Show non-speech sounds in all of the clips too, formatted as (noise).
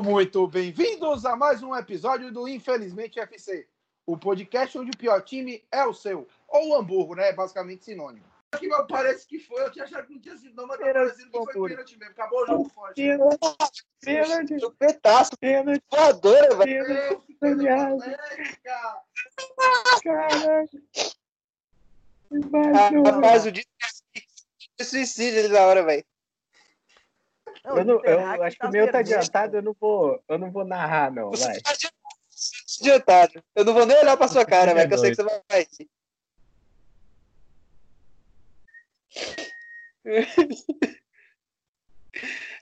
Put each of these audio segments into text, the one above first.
Sejam muito bem-vindos a mais um episódio do Infelizmente FC, o podcast onde o pior time é o seu, ou o Hamburgo, né? Basicamente sinônimo. Aqui parece que foi, eu tinha achado que não tinha sido, não, mas tá parecendo que foi pênalti mesmo. Acabou o jogo forte. Pênalti. Chupetaço. Pênalti. Voadora, velho. Caralho. Rapaz, o dia suicídio ali na hora, velho. Eu, não, eu acho que o meu tá adiantado, eu não vou, eu não vou narrar, não, Você vai. tá adiantado. Eu não vou nem olhar pra sua cara, velho, que eu sei que você vai. (laughs)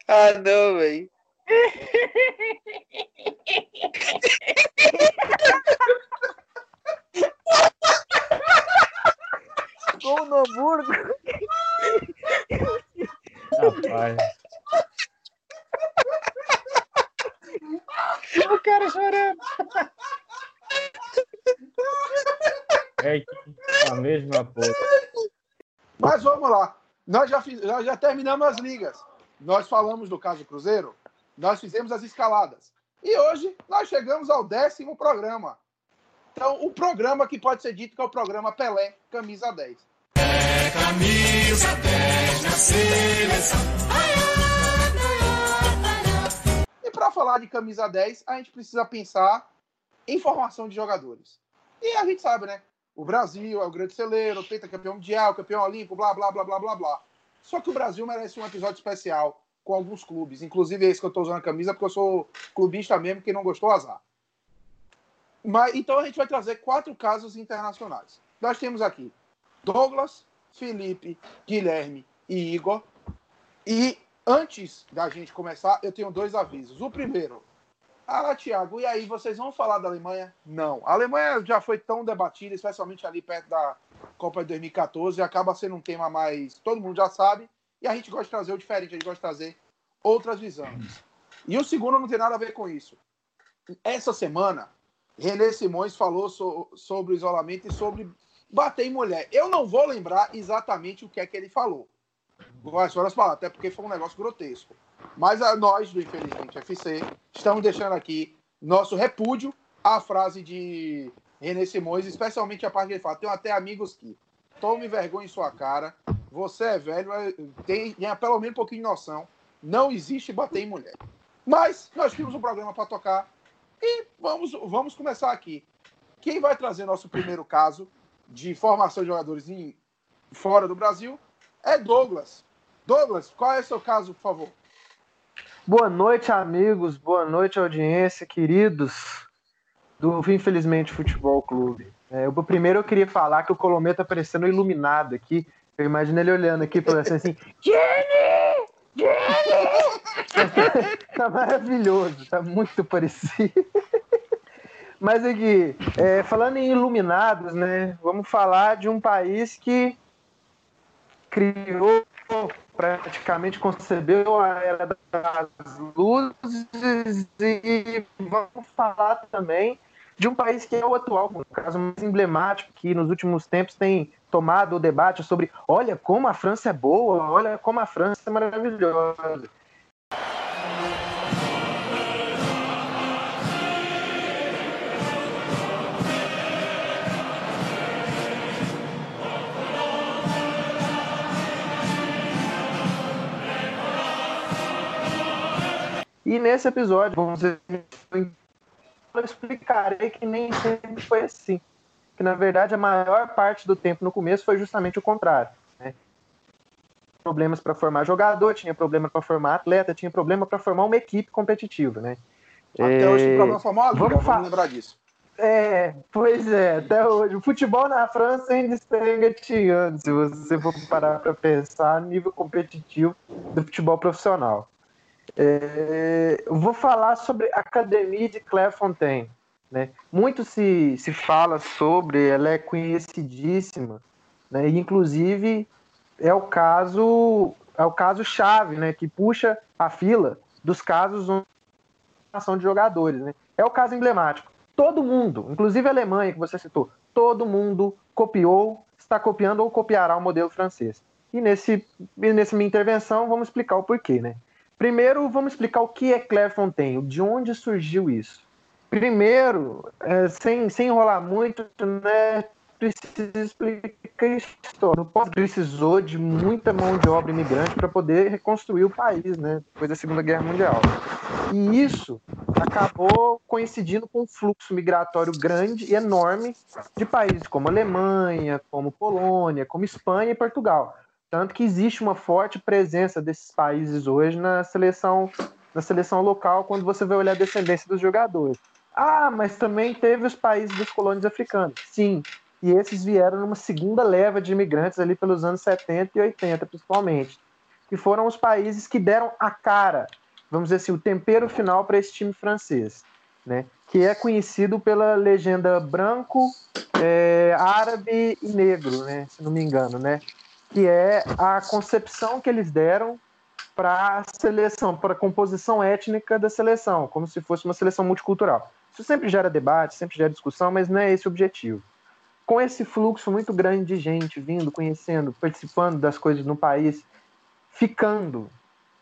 ah, não, velho. Gol no Hamburgo. Rapaz. O cara chorando. É a mesma porra. Mas vamos lá. Nós já, fiz, nós já terminamos as ligas. Nós falamos do caso Cruzeiro, nós fizemos as escaladas. E hoje nós chegamos ao décimo programa. Então, o programa que pode ser dito que é o programa Pelé, camisa 10. Camisa 10 na seleção. E para falar de camisa 10, a gente precisa pensar em formação de jogadores. E a gente sabe, né? O Brasil é o grande celeiro, campeão mundial, campeão olímpico, blá, blá, blá, blá, blá, blá. Só que o Brasil merece um episódio especial com alguns clubes. Inclusive esse que eu estou usando a camisa, porque eu sou clubista mesmo, quem não gostou, azar. Mas, então a gente vai trazer quatro casos internacionais. Nós temos aqui Douglas, Felipe, Guilherme e Igor. E antes da gente começar, eu tenho dois avisos. O primeiro, ah, Thiago, e aí, vocês vão falar da Alemanha? Não. A Alemanha já foi tão debatida, especialmente ali perto da Copa de 2014, e acaba sendo um tema mais. Todo mundo já sabe, e a gente gosta de trazer o diferente, a gente gosta de trazer outras visões. E o segundo não tem nada a ver com isso. Essa semana, René Simões falou so- sobre o isolamento e sobre bater em mulher. Eu não vou lembrar exatamente o que é que ele falou. As palavras, até porque foi um negócio grotesco. Mas a, nós, do Infelizmente FC, estamos deixando aqui nosso repúdio à frase de René Simões, especialmente a parte que ele fala: tenho até amigos que tome vergonha em sua cara, você é velho, é- tem, pelo menos um pouquinho de noção, não existe bater em mulher. Mas nós temos um programa para tocar e vamos, vamos começar aqui. Quem vai trazer nosso primeiro caso de formação de jogadores em, fora do Brasil é Douglas. Douglas, qual é o seu caso, por favor? Boa noite, amigos. Boa noite, audiência, queridos do Infelizmente Futebol Clube. É, eu, primeiro eu queria falar que o Colomê tá parecendo iluminado aqui. Eu imagino ele olhando aqui falando assim, Jenny! Jenny! (laughs) tá maravilhoso, tá muito parecido. Mas aqui, é, falando em iluminados, né? Vamos falar de um país que criou, praticamente concebeu a era das luzes e vamos falar também de um país que é o atual, um caso mais emblemático que nos últimos tempos tem tomado o debate sobre olha como a França é boa, olha como a França é maravilhosa. E nesse episódio, vamos dizer, eu explicarei que nem sempre foi assim. Que na verdade a maior parte do tempo no começo foi justamente o contrário. Né? Problemas para formar jogador, tinha problema para formar atleta, tinha problema para formar uma equipe competitiva. Né? Até É, hoje tem problema liga, vamos vamos, fa- lembrar disso. É, pois é, até hoje. O futebol na França ainda está engatinhando, se você for parar para pensar nível competitivo do futebol profissional. É, eu vou falar sobre a Academia de Clairefontaine. Né? Muito se, se fala sobre, ela é conhecidíssima, né? e inclusive é o caso é o caso chave, né? que puxa a fila dos casos onde ação de jogadores. Né? É o caso emblemático todo mundo, inclusive a Alemanha que você citou, todo mundo copiou, está copiando ou copiará o modelo francês. E nesse, nessa minha intervenção vamos explicar o porquê, né? Primeiro, vamos explicar o que é Clairefontaine, de onde surgiu isso. Primeiro, é, sem, sem enrolar muito, né, precisa explicar a história. O povo precisou de muita mão de obra imigrante para poder reconstruir o país, né, depois da Segunda Guerra Mundial. E isso acabou coincidindo com um fluxo migratório grande e enorme de países como Alemanha, como Polônia, como Espanha e Portugal. Tanto que existe uma forte presença desses países hoje na seleção, na seleção local, quando você vai olhar a descendência dos jogadores. Ah, mas também teve os países das colônias africanas. Sim, e esses vieram numa segunda leva de imigrantes ali pelos anos 70 e 80, principalmente. Que foram os países que deram a cara, vamos dizer assim, o tempero final para esse time francês, né? Que é conhecido pela legenda branco, é, árabe e negro, né? Se não me engano, né? Que é a concepção que eles deram para a seleção, para a composição étnica da seleção, como se fosse uma seleção multicultural. Isso sempre gera debate, sempre gera discussão, mas não é esse o objetivo com esse fluxo muito grande de gente vindo, conhecendo, participando das coisas no país, ficando,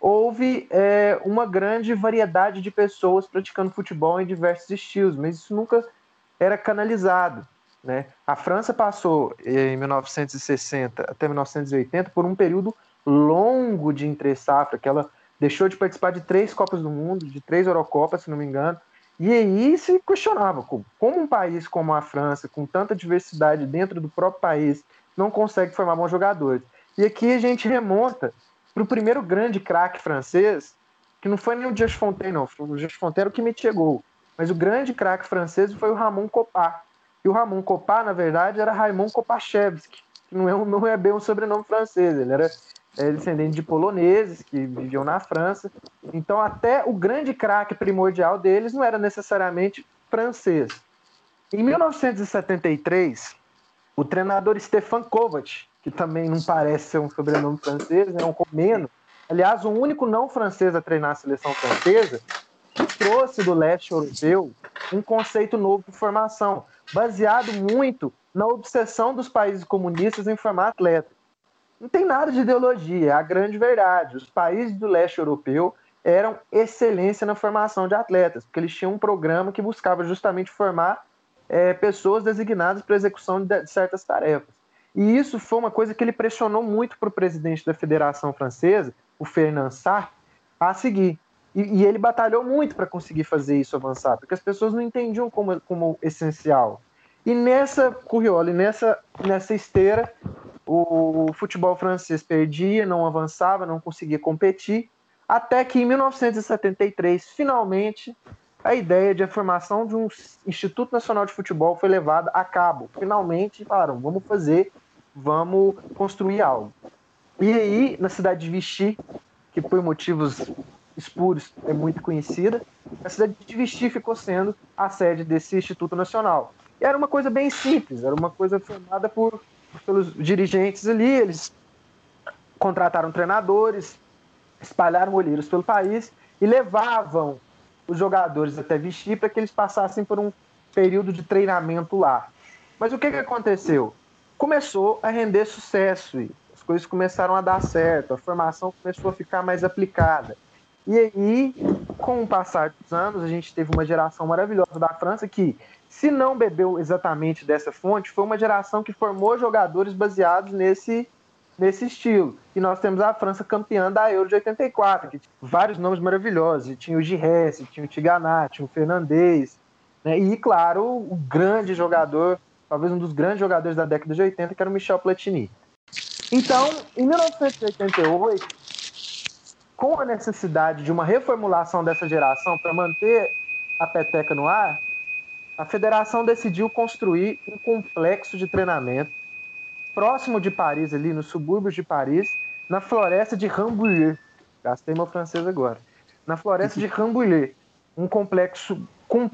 houve é, uma grande variedade de pessoas praticando futebol em diversos estilos, mas isso nunca era canalizado. Né? A França passou, em 1960 até 1980, por um período longo de entre-safra, que ela deixou de participar de três Copas do Mundo, de três Eurocopas, se não me engano, e aí se questionava como, um país como a França, com tanta diversidade dentro do próprio país, não consegue formar bons jogadores. E aqui a gente remonta para o primeiro grande craque francês, que não foi nem o Dias Fontaine, não, foi o Dias Fontaine que me chegou. Mas o grande craque francês foi o Ramon Copá. E o Ramon Copá, na verdade, era Raymond Kopachevski, que não é, não é bem um sobrenome francês, ele era é, descendente de poloneses que viviam na França. Então, até o grande craque primordial deles não era necessariamente francês. Em 1973, o treinador Stefan Kovac, que também não parece ser um sobrenome francês, é um romeno, aliás, o único não francês a treinar a seleção francesa, trouxe do leste europeu um conceito novo de formação, baseado muito na obsessão dos países comunistas em formar atletas. Não tem nada de ideologia, é a grande verdade. Os países do leste europeu eram excelência na formação de atletas, porque eles tinham um programa que buscava justamente formar é, pessoas designadas para execução de certas tarefas. E isso foi uma coisa que ele pressionou muito para o presidente da Federação Francesa, o Fernand Sartre, a seguir. E, e ele batalhou muito para conseguir fazer isso avançar, porque as pessoas não entendiam como, como essencial. E nessa curriola, nessa, nessa esteira, o futebol francês perdia, não avançava, não conseguia competir, até que em 1973, finalmente, a ideia de a formação de um Instituto Nacional de Futebol foi levada a cabo. Finalmente falaram, vamos fazer, vamos construir algo. E aí, na cidade de Vichy, que por motivos espúrios é muito conhecida, a cidade de Vichy ficou sendo a sede desse Instituto Nacional. E era uma coisa bem simples, era uma coisa formada por pelos dirigentes ali, eles contrataram treinadores, espalharam olheiros pelo país e levavam os jogadores até Vichy para que eles passassem por um período de treinamento lá. Mas o que, que aconteceu? Começou a render sucesso as coisas começaram a dar certo, a formação começou a ficar mais aplicada. E aí, com o passar dos anos, a gente teve uma geração maravilhosa da França que se não bebeu exatamente dessa fonte, foi uma geração que formou jogadores baseados nesse, nesse estilo. E nós temos a França campeã da Euro de 84, que tinha vários nomes maravilhosos. Tinha o Giresse, tinha o Tiganat, tinha o Fernandes. Né? E, claro, o grande jogador, talvez um dos grandes jogadores da década de 80, que era o Michel Platini. Então, em 1988, com a necessidade de uma reformulação dessa geração para manter a peteca no ar, a federação decidiu construir um complexo de treinamento próximo de Paris, ali nos subúrbios de Paris, na floresta de Rambouillet. Gastei meu francês agora. Na floresta de Rambouillet. Um complexo com,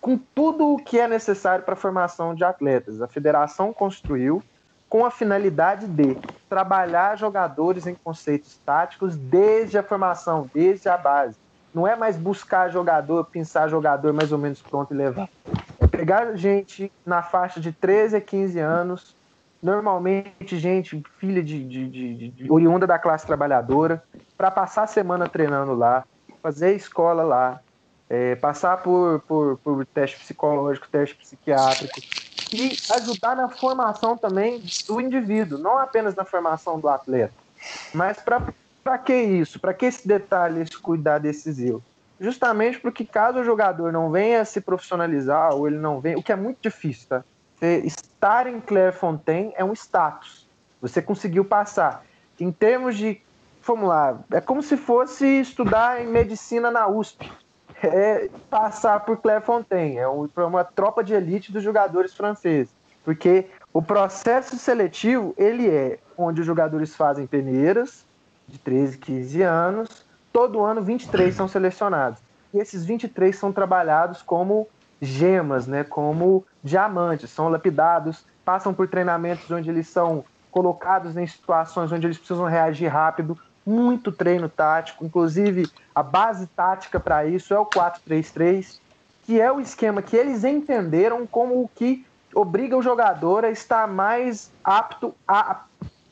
com tudo o que é necessário para a formação de atletas. A federação construiu com a finalidade de trabalhar jogadores em conceitos táticos desde a formação, desde a base. Não é mais buscar jogador, pensar jogador mais ou menos pronto e levar. É pegar gente na faixa de 13 a 15 anos, normalmente gente filha de, de, de, de oriunda da classe trabalhadora, para passar a semana treinando lá, fazer escola lá, é, passar por, por, por teste psicológico, teste psiquiátrico e ajudar na formação também do indivíduo, não apenas na formação do atleta. Mas para que isso? Para que esse detalhe, esse cuidado decisivo? Justamente porque caso o jogador não venha se profissionalizar ou ele não venha, o que é muito difícil, tá? Estar em Clairefontaine é um status. Você conseguiu passar. Em termos de, vamos lá, é como se fosse estudar em medicina na USP. É passar por Clairefontaine. É uma tropa de elite dos jogadores franceses. Porque o processo seletivo, ele é onde os jogadores fazem peneiras de 13, 15 anos. Todo ano, 23 são selecionados. E esses 23 são trabalhados como gemas, né, como diamantes, são lapidados, passam por treinamentos onde eles são colocados em situações onde eles precisam reagir rápido, muito treino tático, inclusive a base tática para isso é o 4-3-3, que é o esquema que eles entenderam como o que obriga o jogador a estar mais apto a,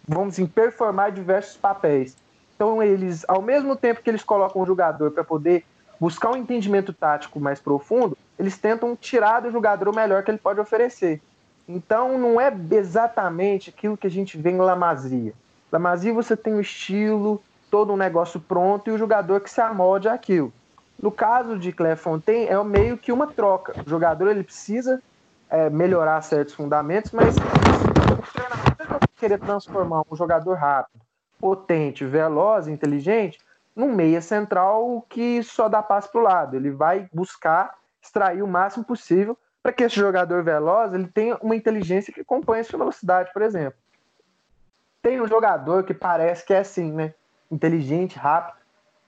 vamos dizer, performar diversos papéis. Então eles, ao mesmo tempo que eles colocam o jogador para poder buscar um entendimento tático mais profundo, eles tentam tirar do jogador o melhor que ele pode oferecer. Então não é exatamente aquilo que a gente vê em Lamazia. Lamazia você tem o estilo, todo um negócio pronto e o jogador que se amolde àquilo. No caso de Fontaine é meio que uma troca. O jogador ele precisa é, melhorar certos fundamentos, mas o treinador querer transformar um jogador rápido, potente, veloz, inteligente, num meia central que só dá passo para o lado. Ele vai buscar extrair o máximo possível para que esse jogador veloz ele tenha uma inteligência que acompanhe sua velocidade, por exemplo. Tem um jogador que parece que é assim, né? Inteligente, rápido,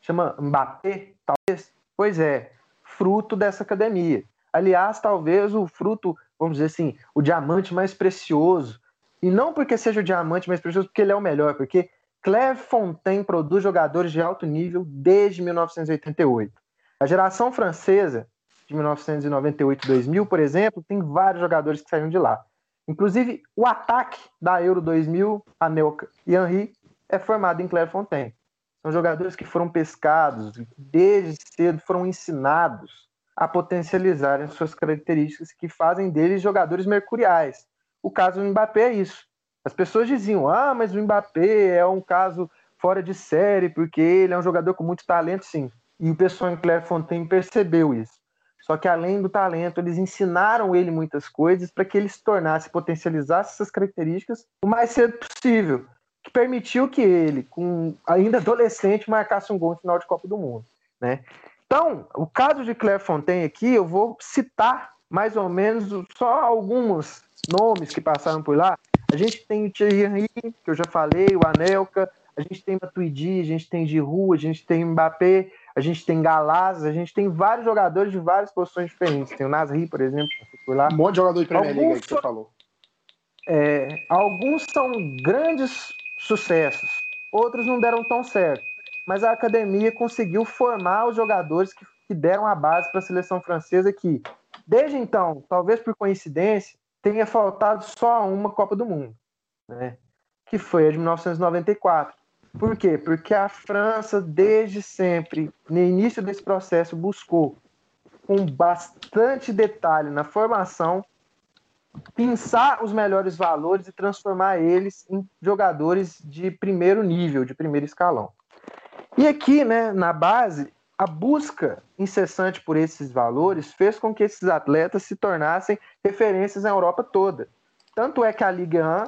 chama Mbappé, talvez. Pois é, fruto dessa academia. Aliás, talvez o fruto, vamos dizer assim, o diamante mais precioso. E não porque seja o diamante mais precioso, porque ele é o melhor, porque Claire Fontaine produz jogadores de alto nível desde 1988. A geração francesa de 1998 2000, por exemplo, tem vários jogadores que saíram de lá. Inclusive, o ataque da Euro 2000, Anelka e Henri, é formado em Clairefontaine. São jogadores que foram pescados, desde cedo foram ensinados a potencializarem suas características que fazem deles jogadores mercuriais. O caso do Mbappé é isso. As pessoas diziam: ah, mas o Mbappé é um caso fora de série, porque ele é um jogador com muito talento, sim. E o pessoal em Clairefontaine percebeu isso. Só que além do talento, eles ensinaram ele muitas coisas para que ele se tornasse, potencializasse essas características o mais cedo possível, que permitiu que ele, com ainda adolescente, marcasse um gol no final de Copa do Mundo, né? Então, o caso de Claire Fontaine aqui, eu vou citar mais ou menos só alguns nomes que passaram por lá. A gente tem o Thierry Henry, que eu já falei, o Anelka, a gente tem Matuidi, a gente tem Giroud, a gente tem Mbappé, a gente tem Galaz, a gente tem vários jogadores de várias posições diferentes. Tem o Nasri, por exemplo, que foi lá. Um monte de jogador de Premier League que você falou. É, alguns são grandes sucessos, outros não deram tão certo. Mas a academia conseguiu formar os jogadores que, que deram a base para a seleção francesa que, desde então, talvez por coincidência, tenha faltado só uma Copa do Mundo, né? que foi a de 1994. Por quê? Porque a França, desde sempre, no início desse processo, buscou, com bastante detalhe na formação, pensar os melhores valores e transformar eles em jogadores de primeiro nível, de primeiro escalão. E aqui, né, na base, a busca incessante por esses valores fez com que esses atletas se tornassem referências na Europa toda. Tanto é que a Ligue 1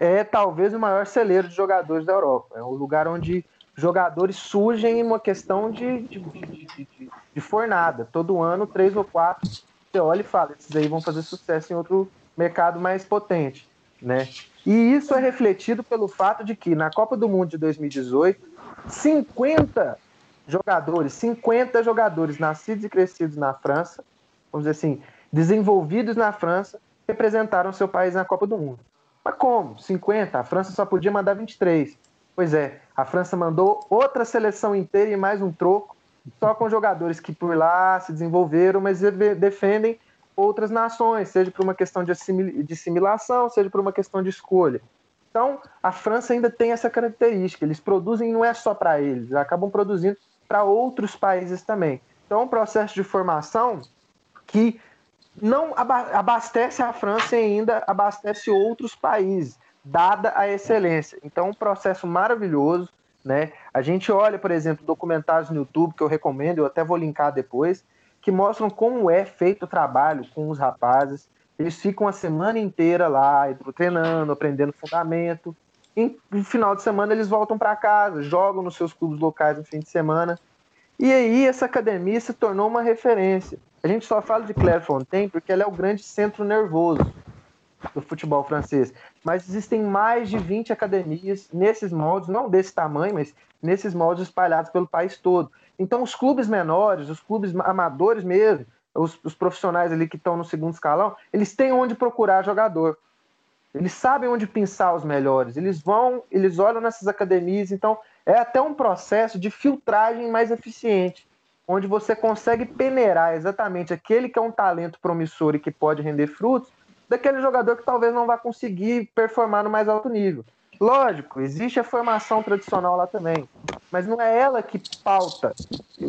é talvez o maior celeiro de jogadores da Europa. É um lugar onde jogadores surgem em uma questão de, de, de, de, fornada. Todo ano, três ou quatro, você olha e fala, esses aí vão fazer sucesso em outro mercado mais potente. Né? E isso é refletido pelo fato de que na Copa do Mundo de 2018, 50 jogadores, 50 jogadores nascidos e crescidos na França, vamos dizer assim, desenvolvidos na França, representaram seu país na Copa do Mundo. Mas como? 50? A França só podia mandar 23. Pois é, a França mandou outra seleção inteira e mais um troco, só com jogadores que por lá se desenvolveram, mas defendem outras nações, seja por uma questão de, assimilação, seja por uma questão de escolha. Então, a França ainda tem essa característica. Eles produzem, não é só para eles, acabam produzindo para outros países também. Então, é um processo de formação que não abastece a França e ainda abastece outros países, dada a excelência. Então, um processo maravilhoso. Né? A gente olha, por exemplo, documentários no YouTube que eu recomendo, eu até vou linkar depois, que mostram como é feito o trabalho com os rapazes. Eles ficam a semana inteira lá, treinando, aprendendo fundamento. E no final de semana eles voltam para casa, jogam nos seus clubes locais no fim de semana. E aí essa academia se tornou uma referência. A gente só fala de Claire Fontaine porque ela é o grande centro nervoso do futebol francês. Mas existem mais de 20 academias nesses moldes, não desse tamanho, mas nesses moldes espalhados pelo país todo. Então, os clubes menores, os clubes amadores mesmo, os, os profissionais ali que estão no segundo escalão, eles têm onde procurar jogador. Eles sabem onde pensar os melhores. Eles vão, eles olham nessas academias. Então, é até um processo de filtragem mais eficiente, onde você consegue peneirar exatamente aquele que é um talento promissor e que pode render frutos, daquele jogador que talvez não vá conseguir performar no mais alto nível. Lógico, existe a formação tradicional lá também, mas não é ela que pauta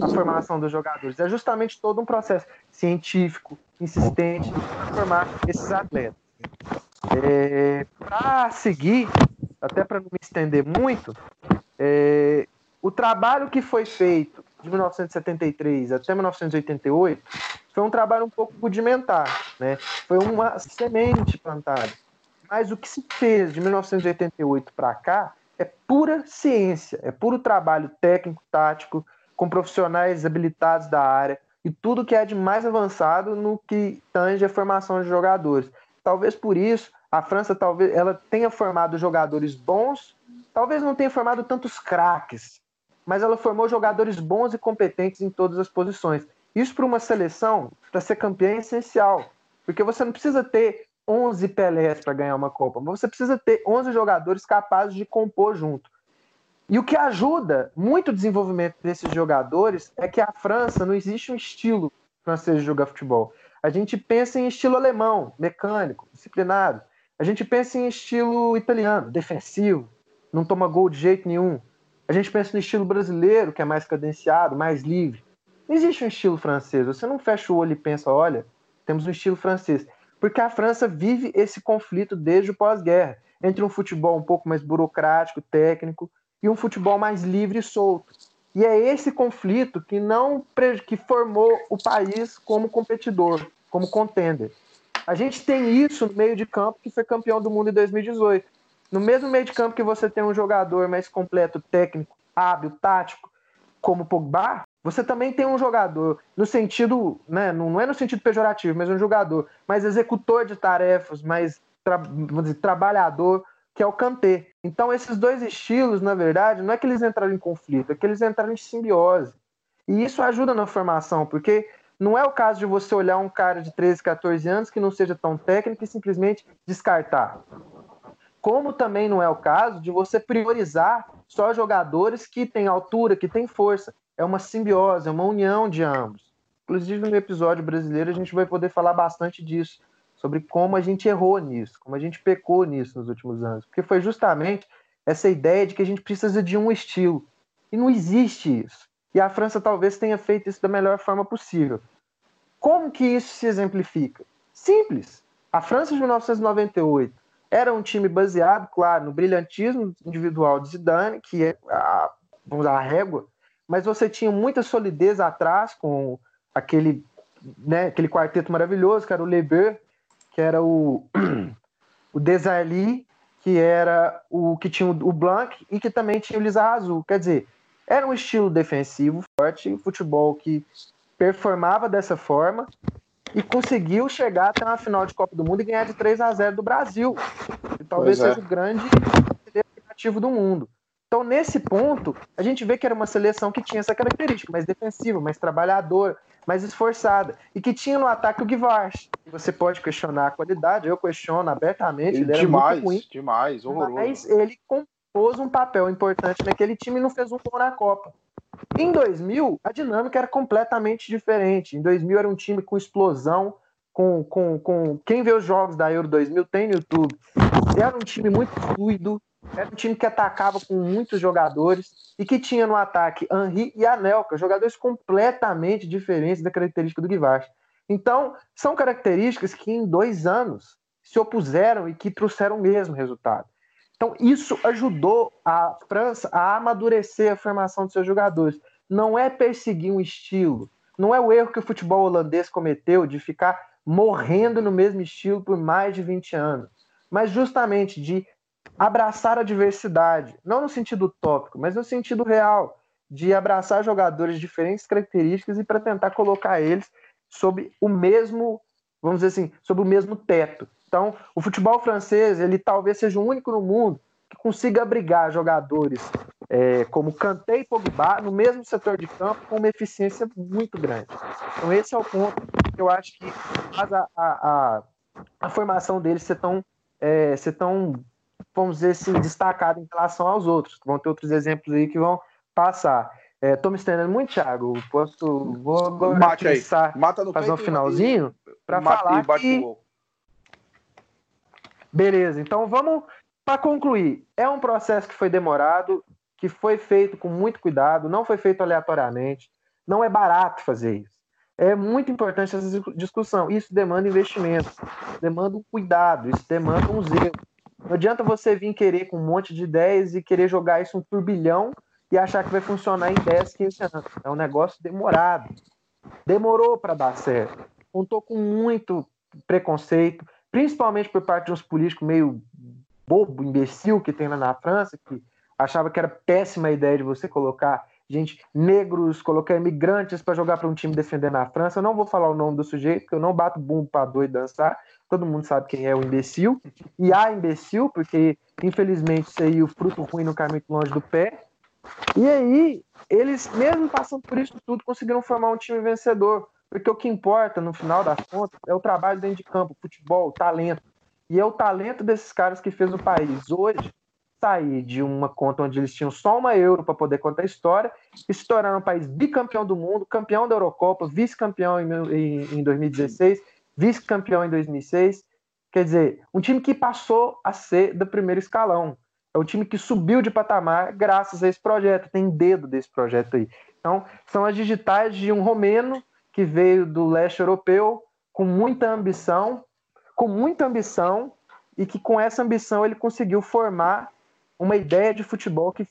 a formação dos jogadores, é justamente todo um processo científico, insistente, para formar esses atletas. É, para seguir, até para não me estender muito, é, o trabalho que foi feito de 1973 até 1988 foi um trabalho um pouco rudimentar, né? Foi uma semente plantada. Mas o que se fez de 1988 para cá é pura ciência, é puro trabalho técnico, tático, com profissionais habilitados da área e tudo que é de mais avançado no que tange a formação de jogadores. Talvez por isso a França talvez ela tenha formado jogadores bons talvez não tenha formado tantos craques, mas ela formou jogadores bons e competentes em todas as posições. Isso para uma seleção, para ser campeã, é essencial, porque você não precisa ter 11 Pelés para ganhar uma Copa, mas você precisa ter 11 jogadores capazes de compor junto. E o que ajuda muito o desenvolvimento desses jogadores é que a França não existe um estilo francês de jogar futebol. A gente pensa em estilo alemão, mecânico, disciplinado. A gente pensa em estilo italiano, defensivo, não toma gol de jeito nenhum. A gente pensa no estilo brasileiro, que é mais cadenciado, mais livre. Não existe um estilo francês. Você não fecha o olho e pensa, olha, temos um estilo francês. Porque a França vive esse conflito desde o pós-guerra, entre um futebol um pouco mais burocrático, técnico, e um futebol mais livre e solto. E é esse conflito que não que formou o país como competidor, como contender. A gente tem isso no meio de campo que foi campeão do mundo em 2018. No mesmo meio de campo que você tem um jogador mais completo, técnico, hábil, tático, como Pogba, você também tem um jogador, no sentido, né, não é no sentido pejorativo, mas um jogador mais executor de tarefas, mais tra dizer, trabalhador, que é o Kanté. Então, esses dois estilos, na verdade, não é que eles entraram em conflito, é que eles entraram em simbiose. E isso ajuda na formação, porque não é o caso de você olhar um cara de 13, 14 anos que não seja tão técnico e simplesmente descartar. Como também não é o caso de você priorizar só jogadores que têm altura, que têm força. É uma simbiose, é uma união de ambos. Inclusive, no episódio brasileiro, a gente vai poder falar bastante disso, sobre como a gente errou nisso, como a gente pecou nisso nos últimos anos. Porque foi justamente essa ideia de que a gente precisa de um estilo. E não existe isso. E a França talvez tenha feito isso da melhor forma possível. Como que isso se exemplifica? Simples. A França de 1998 era um time baseado, claro, no brilhantismo individual de Zidane, que é a, vamos a régua, mas você tinha muita solidez atrás com aquele, né, aquele quarteto maravilhoso, que era o Leber, que era o, (clears throat) o Desali, que era o que tinha o Blanc e que também tinha o Lisa Azul. Quer dizer, era um estilo defensivo forte, futebol que performava dessa forma e conseguiu chegar até uma final de Copa do Mundo e ganhar de 3 a 0 do Brasil. E talvez é. seja o grande ativo do mundo. Então, nesse ponto, a gente vê que era uma seleção que tinha essa característica, mais defensiva, mais trabalhadora, mais esforçada, e que tinha no ataque o Guivars. Você pode questionar a qualidade, eu questiono abertamente. Ele demais, era muito ruim, demais, horroroso. Mas ele compôs um papel importante naquele time e não fez um gol na Copa. Em 2000, a dinâmica era completamente diferente. Em 2000 era um time com explosão, com, com, com quem vê os jogos da Euro 2000 tem no YouTube. Era um time muito fluido, era um time que atacava com muitos jogadores e que tinha no ataque Henri e Anelka, jogadores completamente diferentes da característica do Guivache. Então, são características que em dois anos se opuseram e que trouxeram o mesmo resultado. Então, isso ajudou a França a amadurecer a formação de seus jogadores. Não é perseguir um estilo, não é o erro que o futebol holandês cometeu de ficar morrendo no mesmo estilo por mais de 20 anos, mas justamente de abraçar a diversidade, não no sentido utópico, mas no sentido real, de abraçar jogadores de diferentes características e para tentar colocar eles sob o mesmo, vamos dizer assim, sob o mesmo teto. Então, o futebol francês, ele talvez seja o único no mundo que consiga abrigar jogadores é, como Kanté e Pogba no mesmo setor de campo com uma eficiência muito grande. Então, esse é o ponto que eu acho que faz a, a, a, a formação deles ser tão, é, ser tão vamos dizer assim, destacado em relação aos outros. Vão ter outros exemplos aí que vão passar. É, tô me estendendo muito, Thiago. Posso, vou agora Mate aí. Mata no fazer um finalzinho para falar que... Beleza, então vamos para concluir. É um processo que foi demorado, que foi feito com muito cuidado, não foi feito aleatoriamente. Não é barato fazer isso. É muito importante essa discussão. Isso demanda investimento, demanda um cuidado, isso demanda um zelo. Não adianta você vir querer com um monte de ideias e querer jogar isso um turbilhão e achar que vai funcionar em 10, 15 anos. É um negócio demorado. Demorou para dar certo. Contou com muito preconceito, principalmente por parte de uns políticos meio bobo, imbecil que tem lá na França, que achava que era péssima ideia de você colocar gente, negros, colocar imigrantes para jogar para um time defender na França. Eu não vou falar o nome do sujeito, porque eu não bato bumbo para doido dançar. Todo mundo sabe quem é o imbecil. E há imbecil, porque infelizmente isso aí, o fruto ruim não cai muito longe do pé. E aí, eles, mesmo passando por isso tudo, conseguiram formar um time vencedor. Porque o que importa, no final das contas, é o trabalho dentro de campo, futebol, talento. E é o talento desses caras que fez o país hoje sair de uma conta onde eles tinham só uma euro para poder contar a história e se tornar um país bicampeão do mundo, campeão da Eurocopa, vice-campeão em 2016, vice-campeão em 2006. Quer dizer, um time que passou a ser do primeiro escalão. É um time que subiu de patamar graças a esse projeto, tem dedo desse projeto aí. Então, são as digitais de um romeno que veio do leste europeu com muita ambição, com muita ambição, e que com essa ambição ele conseguiu formar uma ideia de futebol que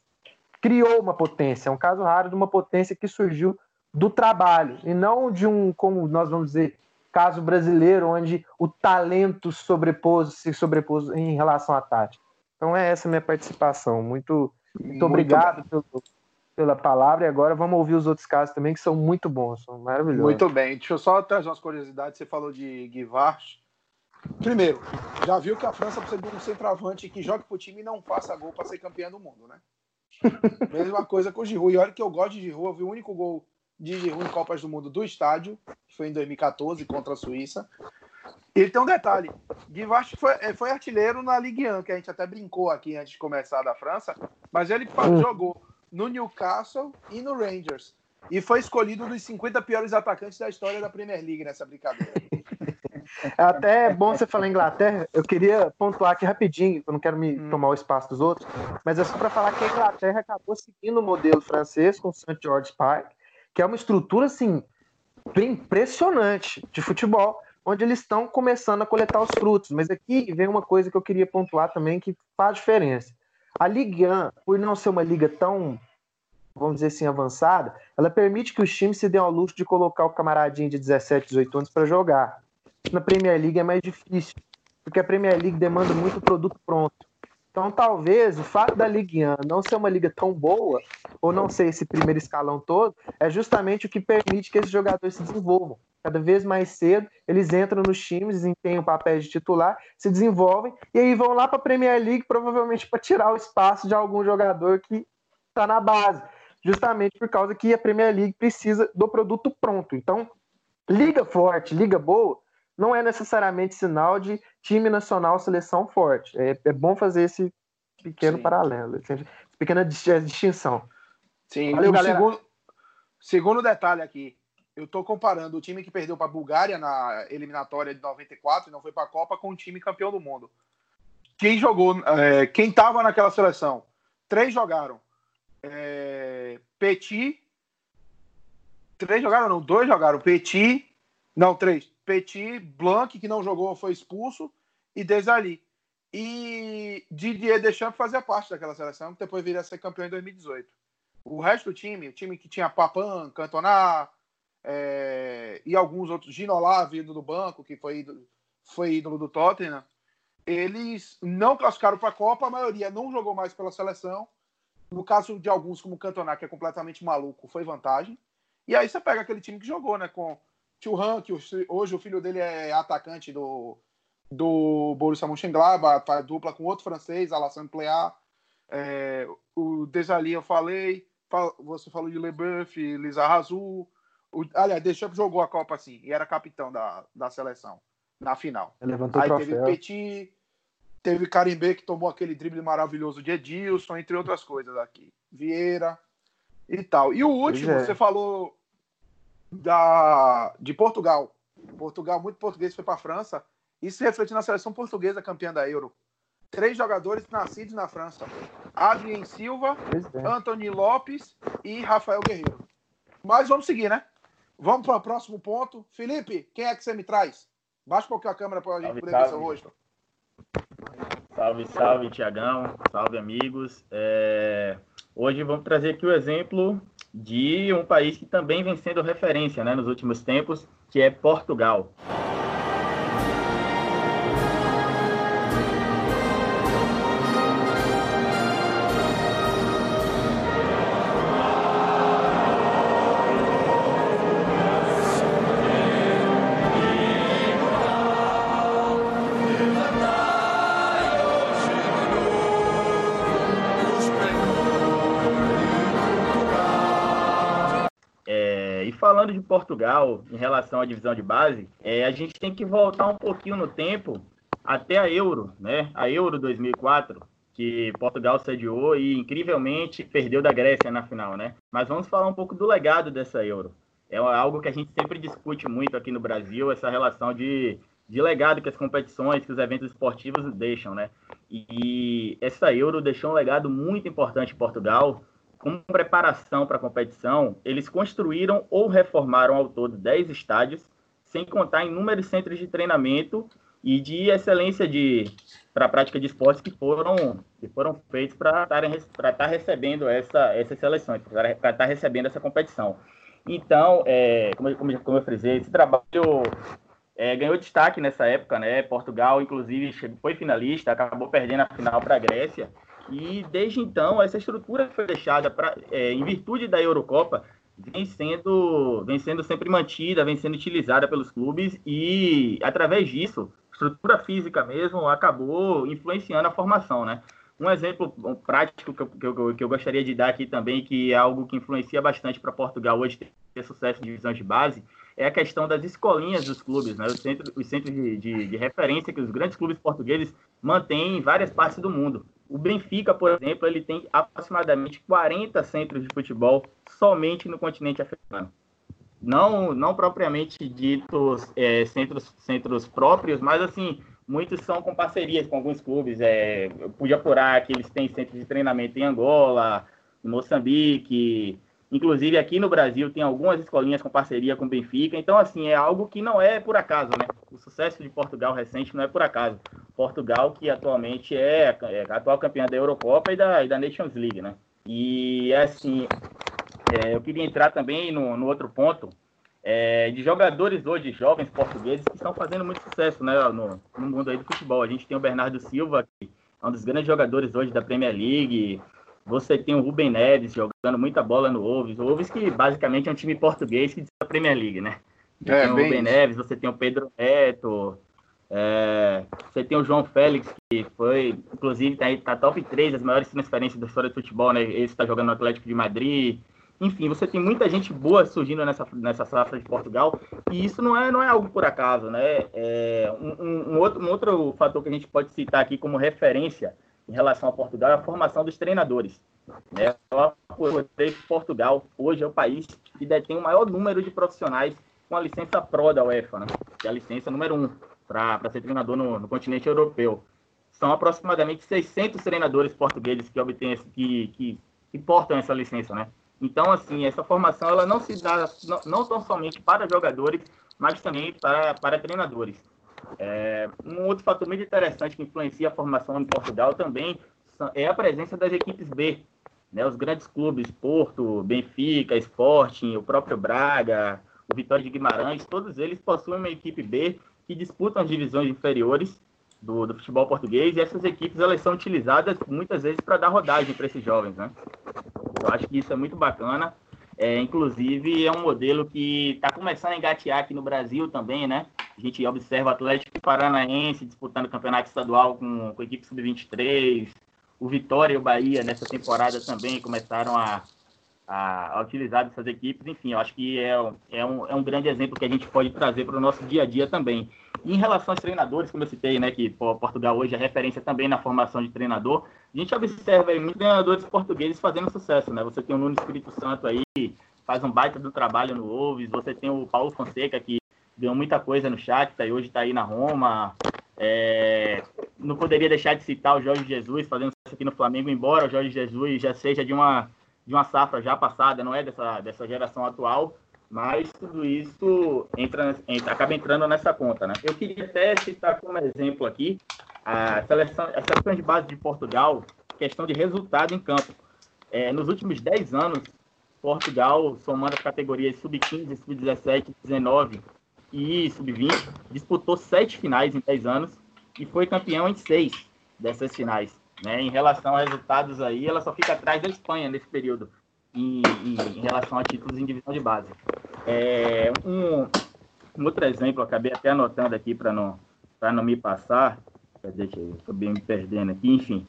criou uma potência. É um caso raro de uma potência que surgiu do trabalho e não de um, como nós vamos dizer, caso brasileiro, onde o talento sobrepôs, se sobrepôs em relação à tática. Então é essa minha participação. Muito, muito, muito obrigado pelo, pela palavra. E agora vamos ouvir os outros casos também, que são muito bons, são maravilhosos. Muito bem. Deixa eu só trazer umas curiosidades. Você falou de Guivart. Primeiro, já viu que a França precisa de um centroavante que jogue pro time e não faça gol para ser campeão do mundo, né? (laughs) Mesma coisa com o Giroud. E olha que eu gosto de Giroud, eu vi o único gol de Giroud em Copas do Mundo do estádio, que foi em 2014 contra a Suíça. E tem um detalhe, Guivart foi, eh, foi artilheiro na Ligue 1, que a gente até brincou aqui antes de começar da França, mas ele hum. jogou no Newcastle e no Rangers. E foi escolhido dos 50 piores atacantes da história da Premier League nessa brincadeira. (laughs) É até bom você falar Inglaterra. Eu queria pontuar aqui rapidinho, eu não quero me hum. tomar o espaço dos outros, mas é só para falar que a Inglaterra acabou seguindo o modelo francês com o St. George Park, que é uma estrutura assim impressionante de futebol, onde eles estão começando a coletar os frutos. Mas aqui vem uma coisa que eu queria pontuar também que faz diferença. A Ligue 1, por não ser uma liga tão vamos dizer assim, avançada, ela permite que os times se dêem ao luxo de colocar o camaradinho de 17, 18 anos para jogar na Premier League é mais difícil, porque a Premier League demanda muito produto pronto. Então, talvez o fato da Ligue 1 não ser uma liga tão boa, ou não ser esse primeiro escalão todo, é justamente o que permite que esses jogadores se desenvolvam. Cada vez mais cedo, eles entram nos times, desempenham papéis de titular, se desenvolvem, e aí vão lá para a Premier League, provavelmente para tirar o espaço de algum jogador que está na base. Justamente por causa que a Premier League precisa do produto pronto. Então, liga forte, liga boa, não é necessariamente sinal de time nacional, seleção forte. É, é bom fazer esse pequeno Sim. paralelo, essa pequena distinção. Sim, Valeu, galera. Segundo, segundo detalhe aqui, eu tô comparando o time que perdeu para a Bulgária na eliminatória de 94 e não foi para a Copa com o time campeão do mundo. Quem jogou, é, quem estava naquela seleção? Três jogaram. É, Petit. Três jogaram, não, dois jogaram. Petit. Não, três. Petit, Blanc, que não jogou, foi expulso, e Desali. E Didier Deschamps fazia parte daquela seleção, que depois viria a ser campeão em 2018. O resto do time, o time que tinha Papan, Cantona é, e alguns outros, Ginolá vindo do banco, que foi foi ídolo do Tottenham, eles não classificaram para a Copa, a maioria não jogou mais pela seleção. No caso de alguns, como o Cantona, que é completamente maluco, foi vantagem. E aí você pega aquele time que jogou, né? Com Churran, que hoje o filho dele é atacante do, do Borussia Mönchengladbach, faz dupla com outro francês, Alassane Plea. É, o Desali eu falei, você falou de Leboeuf, Lisa Razul. O, aliás, Deschamps jogou a Copa assim, e era capitão da, da seleção, na final. levantou Aí o teve. Petit, teve Carimbé, que tomou aquele drible maravilhoso de Edilson, entre outras coisas aqui. Vieira e tal. E o último, é. você falou da, de Portugal. Portugal, muito português foi para a França. Isso se reflete na seleção portuguesa campeã da Euro. Três jogadores nascidos na França: Adrien Silva, é. Anthony Lopes e Rafael Guerreiro. Mas vamos seguir, né? Vamos para o próximo ponto. Felipe, quem é que você me traz? Baixa um pouquinho a câmera para a gente Salve, poder ver seu rosto. Salve, salve, Tiagão. Salve, amigos. É, Hoje vamos trazer aqui o exemplo de um país que também vem sendo referência né, nos últimos tempos, que é Portugal. Portugal, em relação à divisão de base, é, a gente tem que voltar um pouquinho no tempo até a Euro, né? A Euro 2004, que Portugal sediou e incrivelmente perdeu da Grécia na final, né? Mas vamos falar um pouco do legado dessa Euro. É algo que a gente sempre discute muito aqui no Brasil, essa relação de, de legado que as competições, que os eventos esportivos deixam, né? E essa Euro deixou um legado muito importante em Portugal, como preparação para a competição, eles construíram ou reformaram ao todo 10 estádios, sem contar inúmeros centros de treinamento e de excelência de para a prática de esportes que foram que foram feitos para estar recebendo essa, essas seleções, para estar recebendo essa competição. Então, é, como, como, como eu frisei, esse trabalho é, ganhou destaque nessa época, né? Portugal, inclusive, foi finalista, acabou perdendo a final para a Grécia. E desde então, essa estrutura foi deixada pra, é, em virtude da Eurocopa vem sendo, vem sendo sempre mantida, vem sendo utilizada pelos clubes e, através disso, estrutura física mesmo acabou influenciando a formação, né? Um exemplo prático que eu, que, eu, que eu gostaria de dar aqui também, que é algo que influencia bastante para Portugal hoje ter sucesso em divisões de base, é a questão das escolinhas dos clubes, né? os centros, os centros de, de, de referência que os grandes clubes portugueses mantêm em várias partes do mundo. O Benfica, por exemplo, ele tem aproximadamente 40 centros de futebol somente no continente africano. Não, não propriamente ditos é, centros, centros próprios, mas assim, muitos são com parcerias com alguns clubes. É, eu pude apurar que eles têm centros de treinamento em Angola, em Moçambique, inclusive aqui no Brasil tem algumas escolinhas com parceria com o Benfica. Então, assim, é algo que não é por acaso, né? O sucesso de Portugal recente não é por acaso. Portugal, que atualmente é, é a atual campeã da Eurocopa e da, e da Nations League, né? E, assim, é, eu queria entrar também no, no outro ponto, é, de jogadores hoje, jovens portugueses, que estão fazendo muito sucesso né, no, no, mundo aí do futebol. A gente tem o Bernardo Silva, que é um dos grandes jogadores hoje da Premier League. Você tem o Rubem Neves jogando muita bola no Wolves. O Wolves que basicamente é um time português que diz a Premier League, né? Você É, tem o bem Rubem. Neves, você tem o Pedro Neto, é, você tem o João Félix, que foi, inclusive, tá, aí- tá top 3 das maiores transferências da história do futebol, né? Esse está jogando no Atlético de Madrid. Enfim, você tem muita gente boa surgindo nessa, nessa safra de Portugal, e isso não é, não é algo por acaso, né? É, um, um- outro, um outro fator que a gente pode citar aqui como referência em relação a Portugal é a formação dos treinadores. Né? Portugal hoje é o país que detém o maior número de profissionais com a licença PRO da UEFA, né? que é a licença número um para ser treinador no, no, continente europeu. São aproximadamente 600 treinadores portugueses que obtêm que, que, que portam essa licença, né? Então, assim, essa formação ela não se dá não, não tão somente para jogadores, mas também para, para treinadores. É, um outro fator muito interessante que influencia a formação em Portugal também é a presença das equipes B. Né? Os grandes clubes, Porto, Benfica, Sporting, o próprio Braga, o Vitória de Guimarães, todos eles possuem uma equipe B que disputam as divisões inferiores do, do futebol português e essas equipes elas são utilizadas muitas vezes para dar rodagem para esses jovens. Né? Eu acho que isso é muito bacana. É, inclusive, é um modelo que está começando a engatear aqui no Brasil também, né? A gente observa o Atlético Paranaense disputando o campeonato estadual com, com a equipe sub-23. O Vitória e o Bahia, nessa temporada, também começaram a, a, a utilizar essas equipes. Enfim, eu acho que é, é, um, é um grande exemplo que a gente pode trazer para o nosso dia a dia também. Em relação aos treinadores, como eu citei, né, que pô, Portugal hoje é referência também na formação de treinador, a gente observa aí muitos treinadores portugueses fazendo sucesso, né? Você tem o Nuno Espírito Santo aí, faz um baita do trabalho no Wolves, você tem o Paulo Fonseca, que ganhou muita coisa no tá, e hoje está aí na Roma. É, não poderia deixar de citar o Jorge Jesus fazendo sucesso aqui no Flamengo, embora o Jorge Jesus já seja de uma, de uma safra já passada, não é dessa, dessa geração atual, mas tudo isso entra, entra, acaba entrando nessa conta. Né? Eu queria até citar como exemplo aqui a seleção, a seleção de base de Portugal, questão de resultado em campo. É, nos últimos 10 anos, Portugal, somando as categorias sub-15, sub-17, 19 e sub-20, disputou sete finais em 10 anos e foi campeão em seis dessas finais. Né? Em relação a resultados aí, ela só fica atrás da Espanha nesse período em, relação a títulos em divisão de base. É, um, um, outro exemplo, acabei até anotando aqui para não, não me passar, estou bem me perdendo aqui, enfim.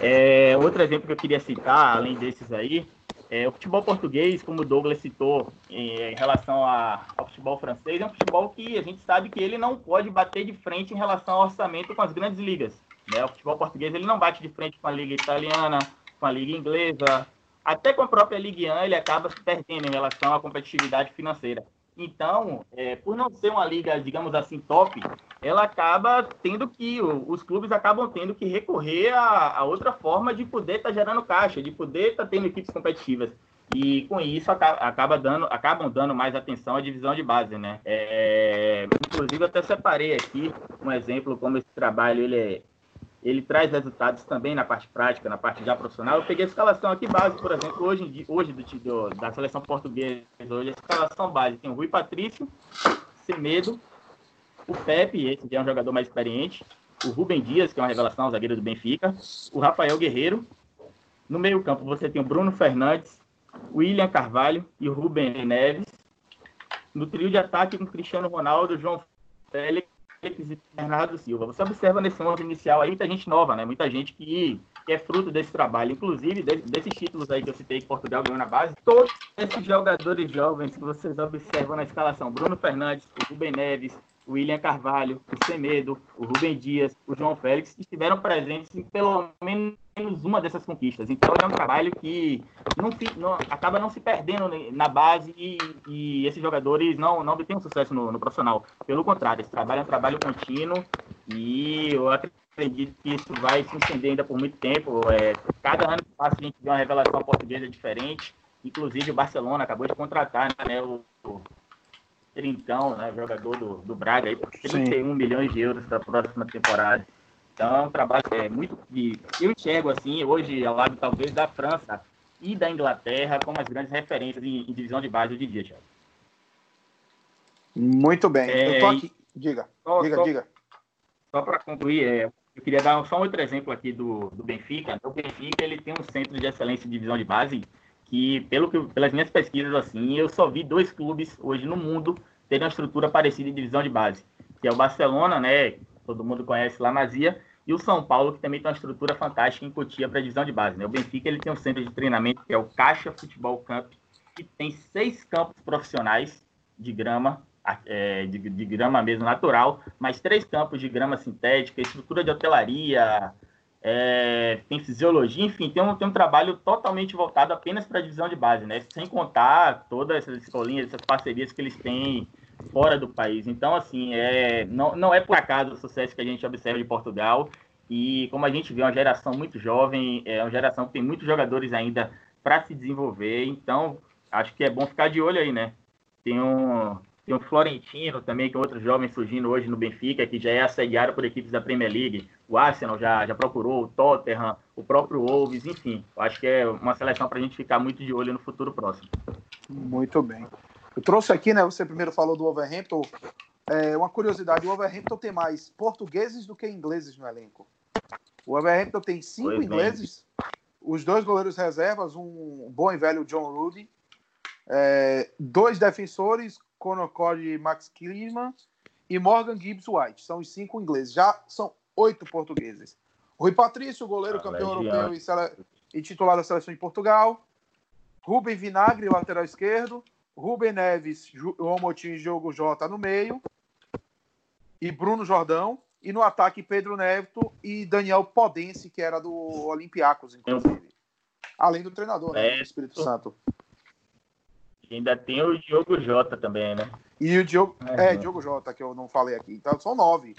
É, outro exemplo que eu queria citar, além desses aí, é o futebol português, como o Douglas citou, em, em relação a, ao futebol francês, é um futebol que a gente sabe que ele não pode bater de frente em relação ao orçamento com as grandes ligas. Né? O futebol português ele não bate de frente com a liga italiana, com a liga inglesa, até com a própria Ligue 1 ele acaba se perdendo em relação à competitividade financeira. Então, é, por não ser uma liga, digamos assim, top, ela acaba tendo que, os clubes acabam tendo que recorrer a, a outra forma de poder estar tá gerando caixa, de poder estar tá tendo equipes competitivas. E com isso acaba dando, acabam dando mais atenção à divisão de base, né? É, inclusive, até separei aqui um exemplo como esse trabalho ele é, ele traz resultados também na parte prática, na parte já profissional. Eu peguei a escalação aqui base, por exemplo, hoje, hoje do, do, da seleção portuguesa, hoje a escalação base tem o Rui Patrício, Semedo, o Pepe, esse já é um jogador mais experiente, o Rubem Dias, que é uma revelação, zagueiro do Benfica, o Rafael Guerreiro. No meio campo você tem o Bruno Fernandes, o William Carvalho e o Rubem Neves. No trio de ataque com Cristiano Ronaldo, João Félix e Bernardo Silva. Você observa nesse momento inicial aí muita gente nova, né? Muita gente que, que é fruto desse trabalho. Inclusive, de, desses títulos aí que eu citei que Portugal ganhou na base, todos esses jogadores jovens que vocês observam na escalação, Bruno Fernandes, o Rubem Neves, o William Carvalho, o Semedo, o Rubem Dias, o João Félix, estiveram presentes em pelo menos uma dessas conquistas. Então é um trabalho que não, não, acaba não se perdendo na base e, e esses jogadores não, não obtêm sucesso no, no, profissional. Pelo contrário, esse trabalho é um trabalho contínuo e eu acredito que isso vai se estender ainda por muito tempo. É, cada ano que passa a gente vê uma revelação portuguesa diferente. Inclusive o Barcelona acabou de contratar né, o, o Trincão, né, jogador do, do Braga, aí, por 31 Sim. milhões de euros para a próxima temporada. Então é um trabalho é, muito que eu enxergo assim, hoje, ao lado talvez da França e da Inglaterra, como as grandes referências em, em divisão de base hoje em dia, Thiago. Muito bem. É, eu tô aqui. Diga, só, diga, só, diga. Só para concluir, é, eu queria dar só um outro exemplo aqui do, do Benfica. O Benfica ele tem um centro de excelência em divisão de base que, pelo que, pelas minhas pesquisas, assim, eu só vi dois clubes hoje no mundo terem uma estrutura parecida em divisão de base, que é o Barcelona, né? Todo mundo conhece lá na Azia, e o São Paulo, que também tem uma estrutura fantástica em Cotia para divisão de base. Né? O Benfica ele tem um centro de treinamento que é o Caixa Futebol Camp, que tem seis campos profissionais de grama, é, de, de, grama mesmo natural, mais três campos de grama sintética, estrutura de hotelaria, é, tem fisiologia, enfim, tem um, tem um trabalho totalmente voltado apenas para a divisão de base, né? Sem contar todas essas escolinhas, essas parcerias que eles têm fora do país. Então, assim, é, não, não é por acaso o sucesso que a gente observa de Portugal. E como a gente vê, é uma geração muito jovem, é uma geração que tem muitos jogadores ainda para se desenvolver. Então, acho que é bom ficar de olho aí, né? Tem um, tem o Florentino também, que é outro jovem surgindo hoje no Benfica, que já é assediado por equipes da Premier League. O Arsenal já, já procurou, o Tottenham, o próprio Wolves, enfim. Acho que é uma seleção para a gente ficar muito de olho no futuro próximo. Muito bem. Eu trouxe aqui, né? Você primeiro falou do Wolverhampton. É, uma curiosidade: o Wolverhampton tem mais portugueses do que ingleses no elenco. O Wolverhampton tem cinco pois ingleses, bem. os dois goleiros reservas, um bom e velho John Rudy, é, dois defensores, Conor Cody e Max Kliman, e Morgan Gibbs White. São os cinco ingleses. Já são oito portugueses. Rui Patrício, goleiro ah, campeão europeu e, e, titular da seleção de Portugal. Rubem Vinagre, lateral esquerdo. Rubem Neves, João Motinho e Diogo Jota no meio. E Bruno Jordão. E no ataque, Pedro Neto e Daniel Podense, que era do Olympiacos, inclusive. Além do treinador, né, é. do Espírito Santo. E ainda tem o Diogo Jota também, né? E o Diogo. É, é Diogo Jota, que eu não falei aqui. Então são nove.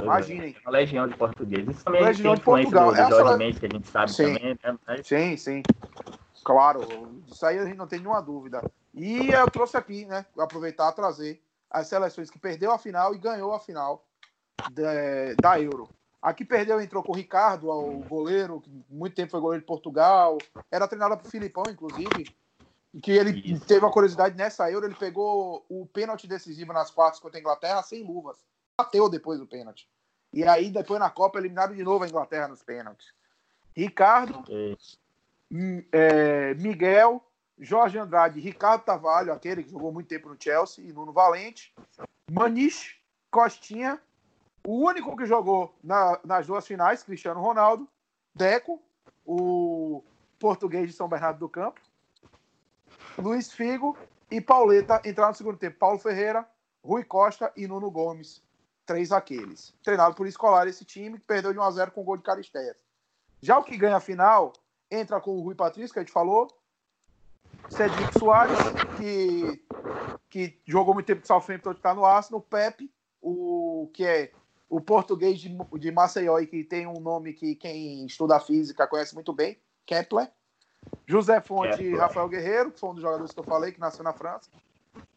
É. Imaginem. Uma legião de portugueses. Isso também legião tem de Portugal. Do, do Jorge Essa... Mendes, que a gente sabe sim. também. Né? Mas... Sim, sim. Claro, isso aí a gente não tem nenhuma dúvida. E eu trouxe aqui, né? Aproveitar e trazer as seleções que perdeu a final e ganhou a final de, da Euro. Aqui perdeu, entrou com o Ricardo, o goleiro, que muito tempo foi goleiro de Portugal, era treinado por Filipão, inclusive que ele Isso. teve uma curiosidade nessa Euro, ele pegou o pênalti decisivo nas quartas contra a Inglaterra sem luvas. Bateu depois o pênalti. E aí, depois na Copa, eliminaram de novo a Inglaterra nos pênaltis. Ricardo, é, Miguel, Jorge Andrade, Ricardo Tavalho, aquele que jogou muito tempo no Chelsea, e Nuno Valente, Maniche, Costinha, o único que jogou na, nas duas finais, Cristiano Ronaldo, Deco, o português de São Bernardo do Campo, Luiz Figo e Pauleta entraram no segundo tempo. Paulo Ferreira, Rui Costa e Nuno Gomes. Três aqueles. Treinado por escolar esse time, que perdeu de 1x0 com o gol de Caristeias. Já o que ganha a final, entra com o Rui Patrício, que a gente falou. Cedric Soares, que, que jogou muito tempo de Southampton, que está no Arsenal. Pepe, o, que é o português de, de Maceió e que tem um nome que quem estuda física conhece muito bem, Kepler. José Fonte e Rafael Guerreiro, que foi um dos jogadores que eu falei, que nasceu na França.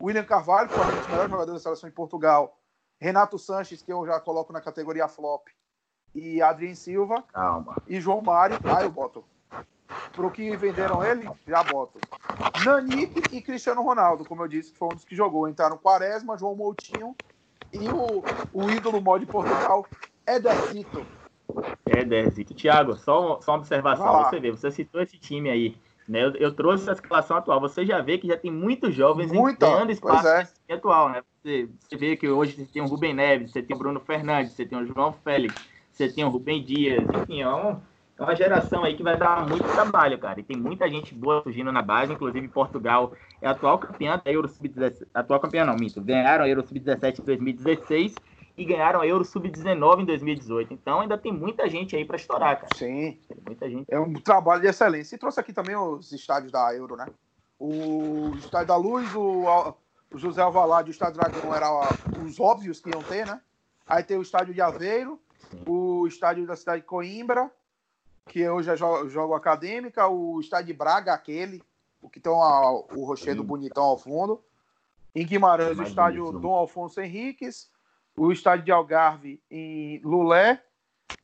William Carvalho, que foi um dos melhores jogadores da seleção em Portugal. Renato Sanches, que eu já coloco na categoria flop. E Adrien Silva. Calma. E João Mário. Ah, eu boto. Pro que venderam ele, já boto. Nanique e Cristiano Ronaldo, como eu disse, que foi um dos que jogou. Entraram Quaresma, João Moutinho e o, o ídolo mó de Portugal, Edercito. É, Dezito. Tiago, só, só uma observação. Você vê, você citou esse time aí. Né? Eu, eu, trouxe a escalação atual. Você já vê que já tem muitos jovens Muita, ganhando espaço é. atual. Né? Você, você, vê que hoje você tem o Rubem Neves, você tem o Bruno Fernandes, você tem o João Félix, você tem o Rubem Dias. Enfim, é, um, é uma geração aí que vai dar muito trabalho, cara. E tem muita gente boa surgindo na base, inclusive Portugal é atual campeã da Euro Sub-17. Atual campeã não, minto. Ganharam a Euro Sub-17 em 2016 e ganharam a Euro Sub-19 em 2018. Então ainda tem muita gente aí para estourar, cara. Sim. Tem muita gente. É um trabalho de excelência. E trouxe aqui também os estádios da Euro, né? O Estádio da Luz, o, o José Alvalade e o Estádio Dragão eram os óbvios que iam ter, né? Aí tem o Estádio de Aveiro, o Estádio da cidade de Coimbra, que hoje é jogo, jogo acadêmica, o Estádio de Braga, aquele, o que tem o rochedo bonitão ao fundo. Em Guimarães, o estádio Dom Alfonso Henriques, o estádio de Algarve em Lulé,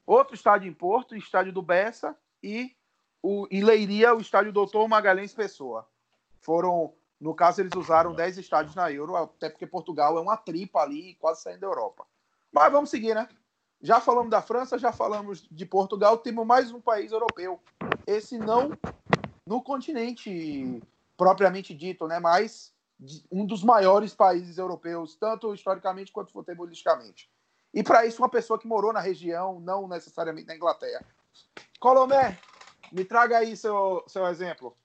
outro estádio em Porto, o estádio do Bessa e o, em Leiria, o estádio Doutor Magalhães Pessoa. Foram, no caso, eles usaram 10 estádios na Euro, até porque Portugal é uma tripa ali, quase saindo da Europa. Mas vamos seguir, né? Já falamos da França, já falamos de Portugal, temos mais um país europeu. Esse não no continente propriamente dito, né? Mas um dos maiores países europeus, tanto historicamente quanto futebolisticamente. E para isso, uma pessoa que morou na região, não necessariamente na Inglaterra. Colomé, me traga aí seu, seu exemplo.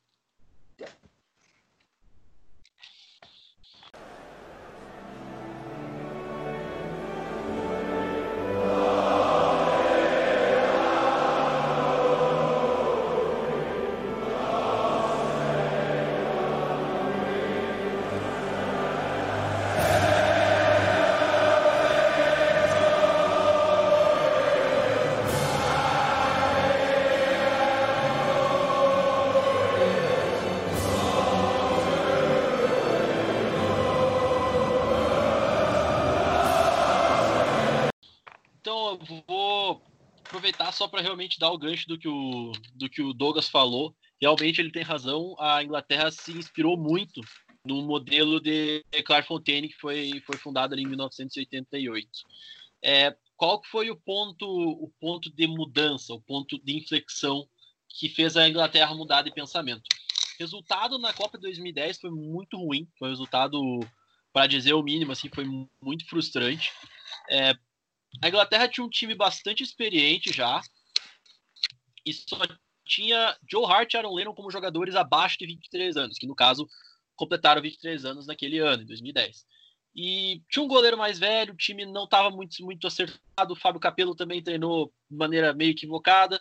Só para realmente dar o gancho do que o, do que o Douglas falou. Realmente ele tem razão. A Inglaterra se inspirou muito no modelo de Clairefontaine que foi, foi fundado ali em 1988. É, qual foi o ponto, o ponto de mudança, o ponto de inflexão que fez a Inglaterra mudar de pensamento? Resultado na Copa de 2010 foi muito ruim, foi um resultado, para dizer o mínimo, assim, foi muito frustrante. É, a Inglaterra tinha um time bastante experiente já, e só tinha Joe Hart e Aaron Lennon como jogadores abaixo de 23 anos, que no caso completaram 23 anos naquele ano, em 2010. E tinha um goleiro mais velho, o time não estava muito, muito acertado, o Fábio Capello também treinou de maneira meio equivocada.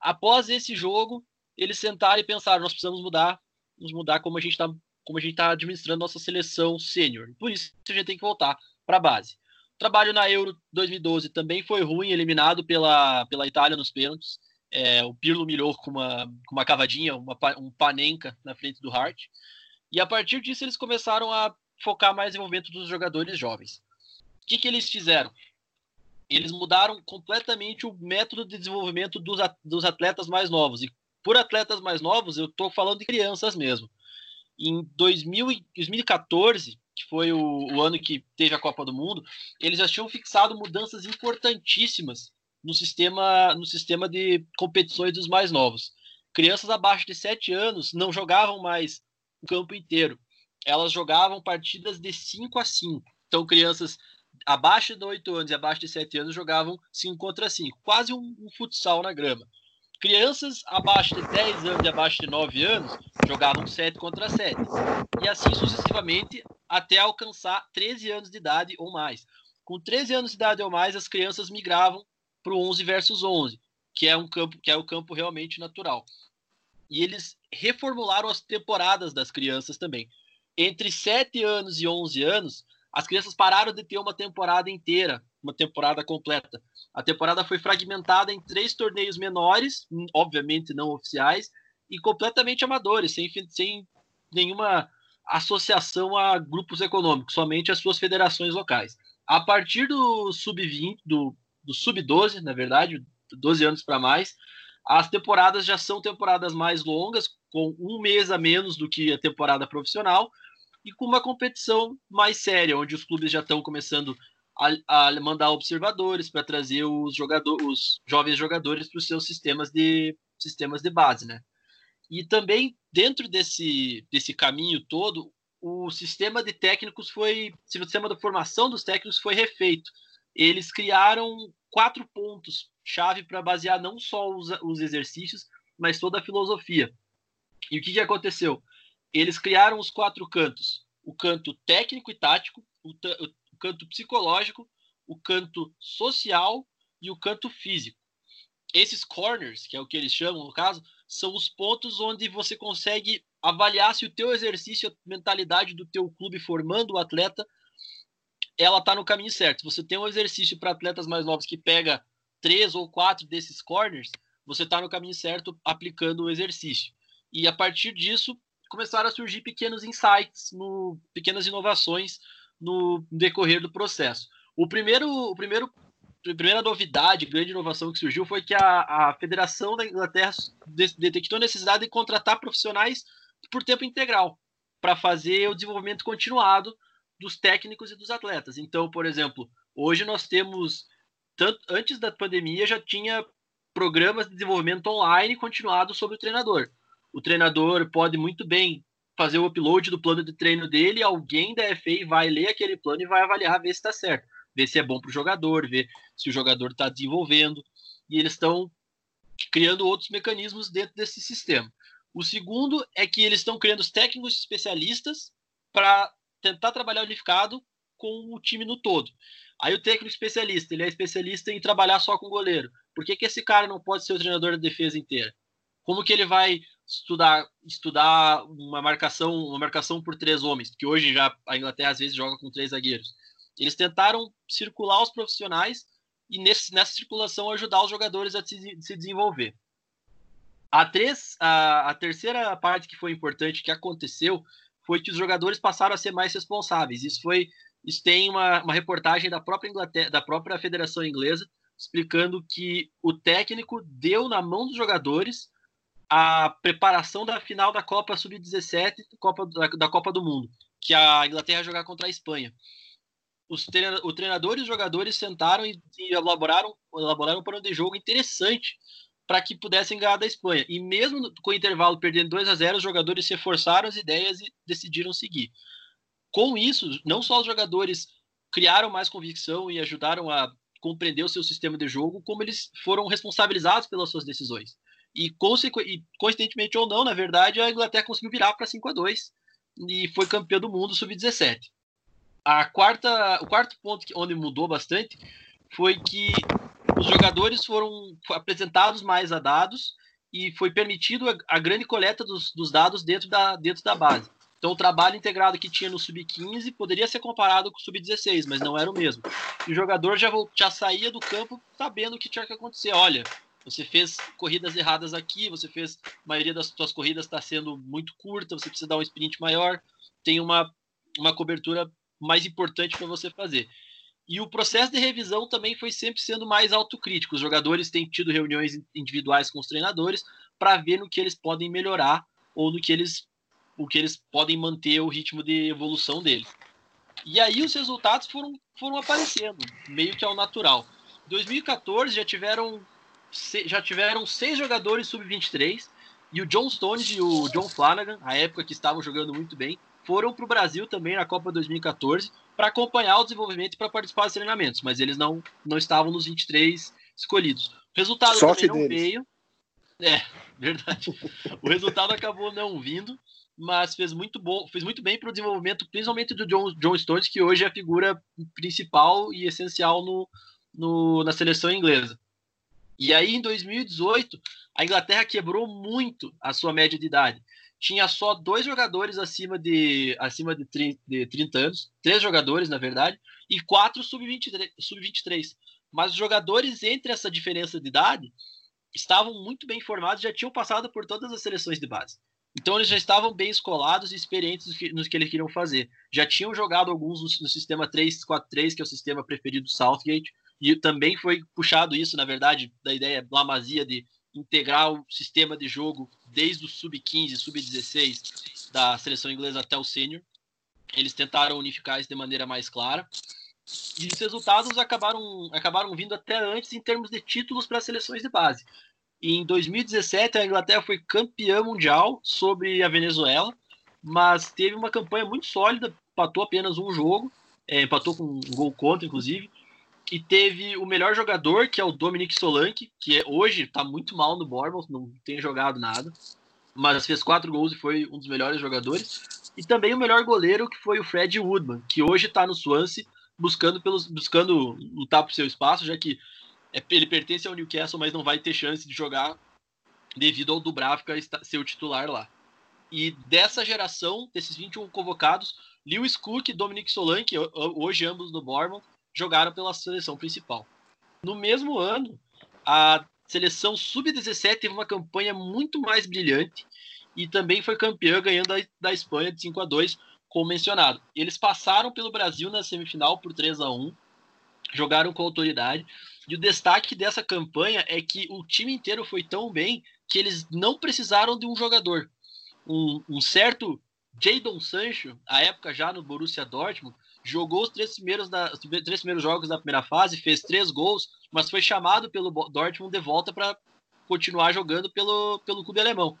Após esse jogo, eles sentaram e pensaram: nós precisamos mudar, nos mudar como a gente está como a gente está administrando nossa seleção sênior. Por isso a gente tem que voltar para a base. Trabalho na Euro 2012 também foi ruim, eliminado pela, pela Itália nos pênaltis. É, o Pirlo mirou com uma, com uma cavadinha, uma, um panenca na frente do Hart. E a partir disso eles começaram a focar mais no desenvolvimento dos jogadores jovens. O que, que eles fizeram? Eles mudaram completamente o método de desenvolvimento dos, dos atletas mais novos. E por atletas mais novos, eu estou falando de crianças mesmo. Em 2000, 2014, que foi o, o, ano que teve a Copa do Mundo, eles já tinham fixado mudanças importantíssimas no sistema, no sistema de competições dos mais novos. Crianças abaixo de 7 anos não jogavam mais o campo inteiro elas jogavam partidas de 5 a 5. Então, crianças abaixo de 8 anos e abaixo de 7 anos jogavam 5 contra 5, quase um, um, futsal na grama. Crianças abaixo de 10 anos e abaixo de 9 anos jogavam 7 contra 7. E assim sucessivamente até alcançar 13 anos de idade ou mais. Com 13 anos de idade ou mais, as crianças migravam para o 11 versus 11, que é um campo que é o campo realmente natural. E eles reformularam as temporadas das crianças também entre 7 anos e 11 anos, as crianças pararam de ter uma temporada inteira, uma temporada completa. A temporada foi fragmentada em três torneios menores, obviamente não oficiais, e completamente amadores, sem, sem nenhuma associação a grupos econômicos, somente as suas federações locais. A partir do sub-20, do, do sub-12, na verdade, 12 anos para mais, as temporadas já são temporadas mais longas, com um mês a menos do que a temporada profissional, e com uma competição mais séria, onde os clubes já estão começando a, a mandar observadores para trazer os jogadores, os jovens jogadores para os seus sistemas de sistemas de base, né? E também dentro desse desse caminho todo, o sistema de técnicos foi, o sistema de formação dos técnicos foi refeito. Eles criaram quatro pontos chave para basear não só os, os exercícios, mas toda a filosofia. E o que, que aconteceu? eles criaram os quatro cantos: o canto técnico e tático, o, o canto psicológico, o canto social e o canto físico. Esses corners, que é o que eles chamam no caso, são os pontos onde você consegue avaliar se o teu exercício, a mentalidade do teu clube formando o atleta, ela está no caminho certo. Você tem um exercício para atletas mais novos que pega três ou quatro desses corners, você está no caminho certo aplicando o exercício. E a partir disso, começaram a surgir pequenos insights, no, pequenas inovações no decorrer do processo. O primeiro, o primeiro, primeira novidade, grande inovação que surgiu foi que a, a Federação da Inglaterra detectou a necessidade de contratar profissionais por tempo integral para fazer o desenvolvimento continuado dos técnicos e dos atletas. Então, por exemplo, hoje nós temos, tanto, antes da pandemia já tinha programas de desenvolvimento online continuado sobre o treinador o treinador pode muito bem fazer o upload do plano de treino dele, alguém da FA vai ler aquele plano e vai avaliar, ver se está certo, ver se é bom para o jogador, ver se o jogador está desenvolvendo. E eles estão criando outros mecanismos dentro desse sistema. O segundo é que eles estão criando os técnicos especialistas para tentar trabalhar unificado com o time no todo. Aí o técnico especialista, ele é especialista em trabalhar só com o goleiro. Por que, que esse cara não pode ser o treinador da defesa inteira? Como que ele vai estudar estudar uma marcação uma marcação por três homens, que hoje já a Inglaterra às vezes joga com três zagueiros. Eles tentaram circular os profissionais e nesse, nessa circulação ajudar os jogadores a se, se desenvolver. A, três, a, a terceira parte que foi importante que aconteceu foi que os jogadores passaram a ser mais responsáveis. Isso foi isso tem uma, uma reportagem da própria Inglaterra, da própria Federação Inglesa, explicando que o técnico deu na mão dos jogadores a preparação da final da Copa Sub-17 Copa, da, da, Copa do Mundo, que a Inglaterra jogar contra a Espanha. Os treina, o treinador e os jogadores sentaram e, e elaboraram, elaboraram um plano de jogo interessante para que pudessem ganhar da Espanha. E mesmo com o intervalo perdendo 2 a 0 os jogadores se forçaram as ideias e decidiram seguir. Com isso, não só os jogadores criaram mais convicção e ajudaram a compreender o seu sistema de jogo, como eles foram responsabilizados pelas suas decisões. E, e coincidentemente ou não, na verdade, a Inglaterra conseguiu virar para 5 a 2 e foi campeã do mundo sub-17. A quarta, o quarto ponto que, onde mudou bastante foi que os jogadores foram apresentados mais a dados e foi permitido a, a grande coleta dos, dos, dados dentro da, dentro da base. Então, o trabalho integrado que tinha no sub-15 poderia ser comparado com o sub-16, mas não era o mesmo. E o jogador já, já saía do campo sabendo o que tinha que acontecer. Olha, você fez corridas erradas aqui, você fez. A maioria das suas corridas está sendo muito curta, você precisa dar um sprint maior, tem uma, uma cobertura mais importante para você fazer. E o processo de revisão também foi sempre sendo mais autocrítico. Os jogadores têm tido reuniões individuais com os treinadores para ver no que eles podem melhorar ou no que eles, o que eles podem manter o ritmo de evolução deles. E aí os resultados foram, foram aparecendo, meio que ao natural. Em 2014 já tiveram, já tiveram seis jogadores sub-23 e o John Stones e o John Flanagan, a época que estavam jogando muito bem, foram para o Brasil também na Copa 2014 para acompanhar o desenvolvimento e para participar dos treinamentos, mas eles não, não estavam nos 23 escolhidos. O resultado Sorte também não deles. veio. É, (laughs) verdade. o resultado acabou não vindo, mas fez muito bom, fez muito bem para o desenvolvimento, principalmente do John, John Stones, que hoje é a figura principal e essencial no, no, na seleção inglesa. E aí, em 2018, a Inglaterra quebrou muito a sua média de idade tinha só dois jogadores acima de, acima de, 30, de 30 anos, três jogadores, na verdade, e quatro sub-23. Sub Mas os jogadores entre essa diferença de idade estavam muito bem formados, já tinham passado por todas as seleções de base. Então eles já estavam bem escolados e experientes nos que, eles queriam fazer. Já tinham jogado alguns no, no sistema 3-4-3, que é o sistema preferido do Southgate, e também foi puxado isso, na verdade, da ideia Lamazia de integrar o sistema de jogo desde o sub-15, sub-16 da seleção inglesa até o sênior. Eles tentaram unificar isso de maneira mais clara. E os resultados acabaram, acabaram vindo até antes em termos de títulos para as seleções de base. Em 2017, a Inglaterra foi campeã mundial sobre a Venezuela, mas teve uma campanha muito sólida, empatou apenas um jogo, é, empatou com um gol contra, inclusive, e teve o melhor jogador, que é o Dominic Solanke, que é, hoje está muito mal no Bournemouth, não tem jogado nada, mas fez quatro gols e foi um dos melhores jogadores. E também o melhor goleiro, que foi o Fred Woodman, que hoje está no Swansea, buscando, pelos, buscando lutar por seu espaço, já que é, ele pertence ao Newcastle, mas não vai ter chance de jogar devido ao Dubravka ser o titular lá. E dessa geração, desses 21 convocados, Lewis Cook e Dominic Solanke, hoje ambos no Bournemouth, jogaram pela seleção principal. No mesmo ano, a seleção sub-17 teve uma campanha muito mais brilhante e também foi campeã ganhando a, da Espanha de 5 a 2, como mencionado. Eles passaram pelo Brasil na semifinal por 3 a 1, jogaram com autoridade. E o destaque dessa campanha é que o time inteiro foi tão bem que eles não precisaram de um jogador. Um, um certo Jadon Sancho, à época já no Borussia Dortmund, jogou os três primeiros, da, os três primeiros jogos da primeira fase, fez três gols, mas foi chamado pelo Dortmund de volta para continuar jogando pelo, pelo clube alemão.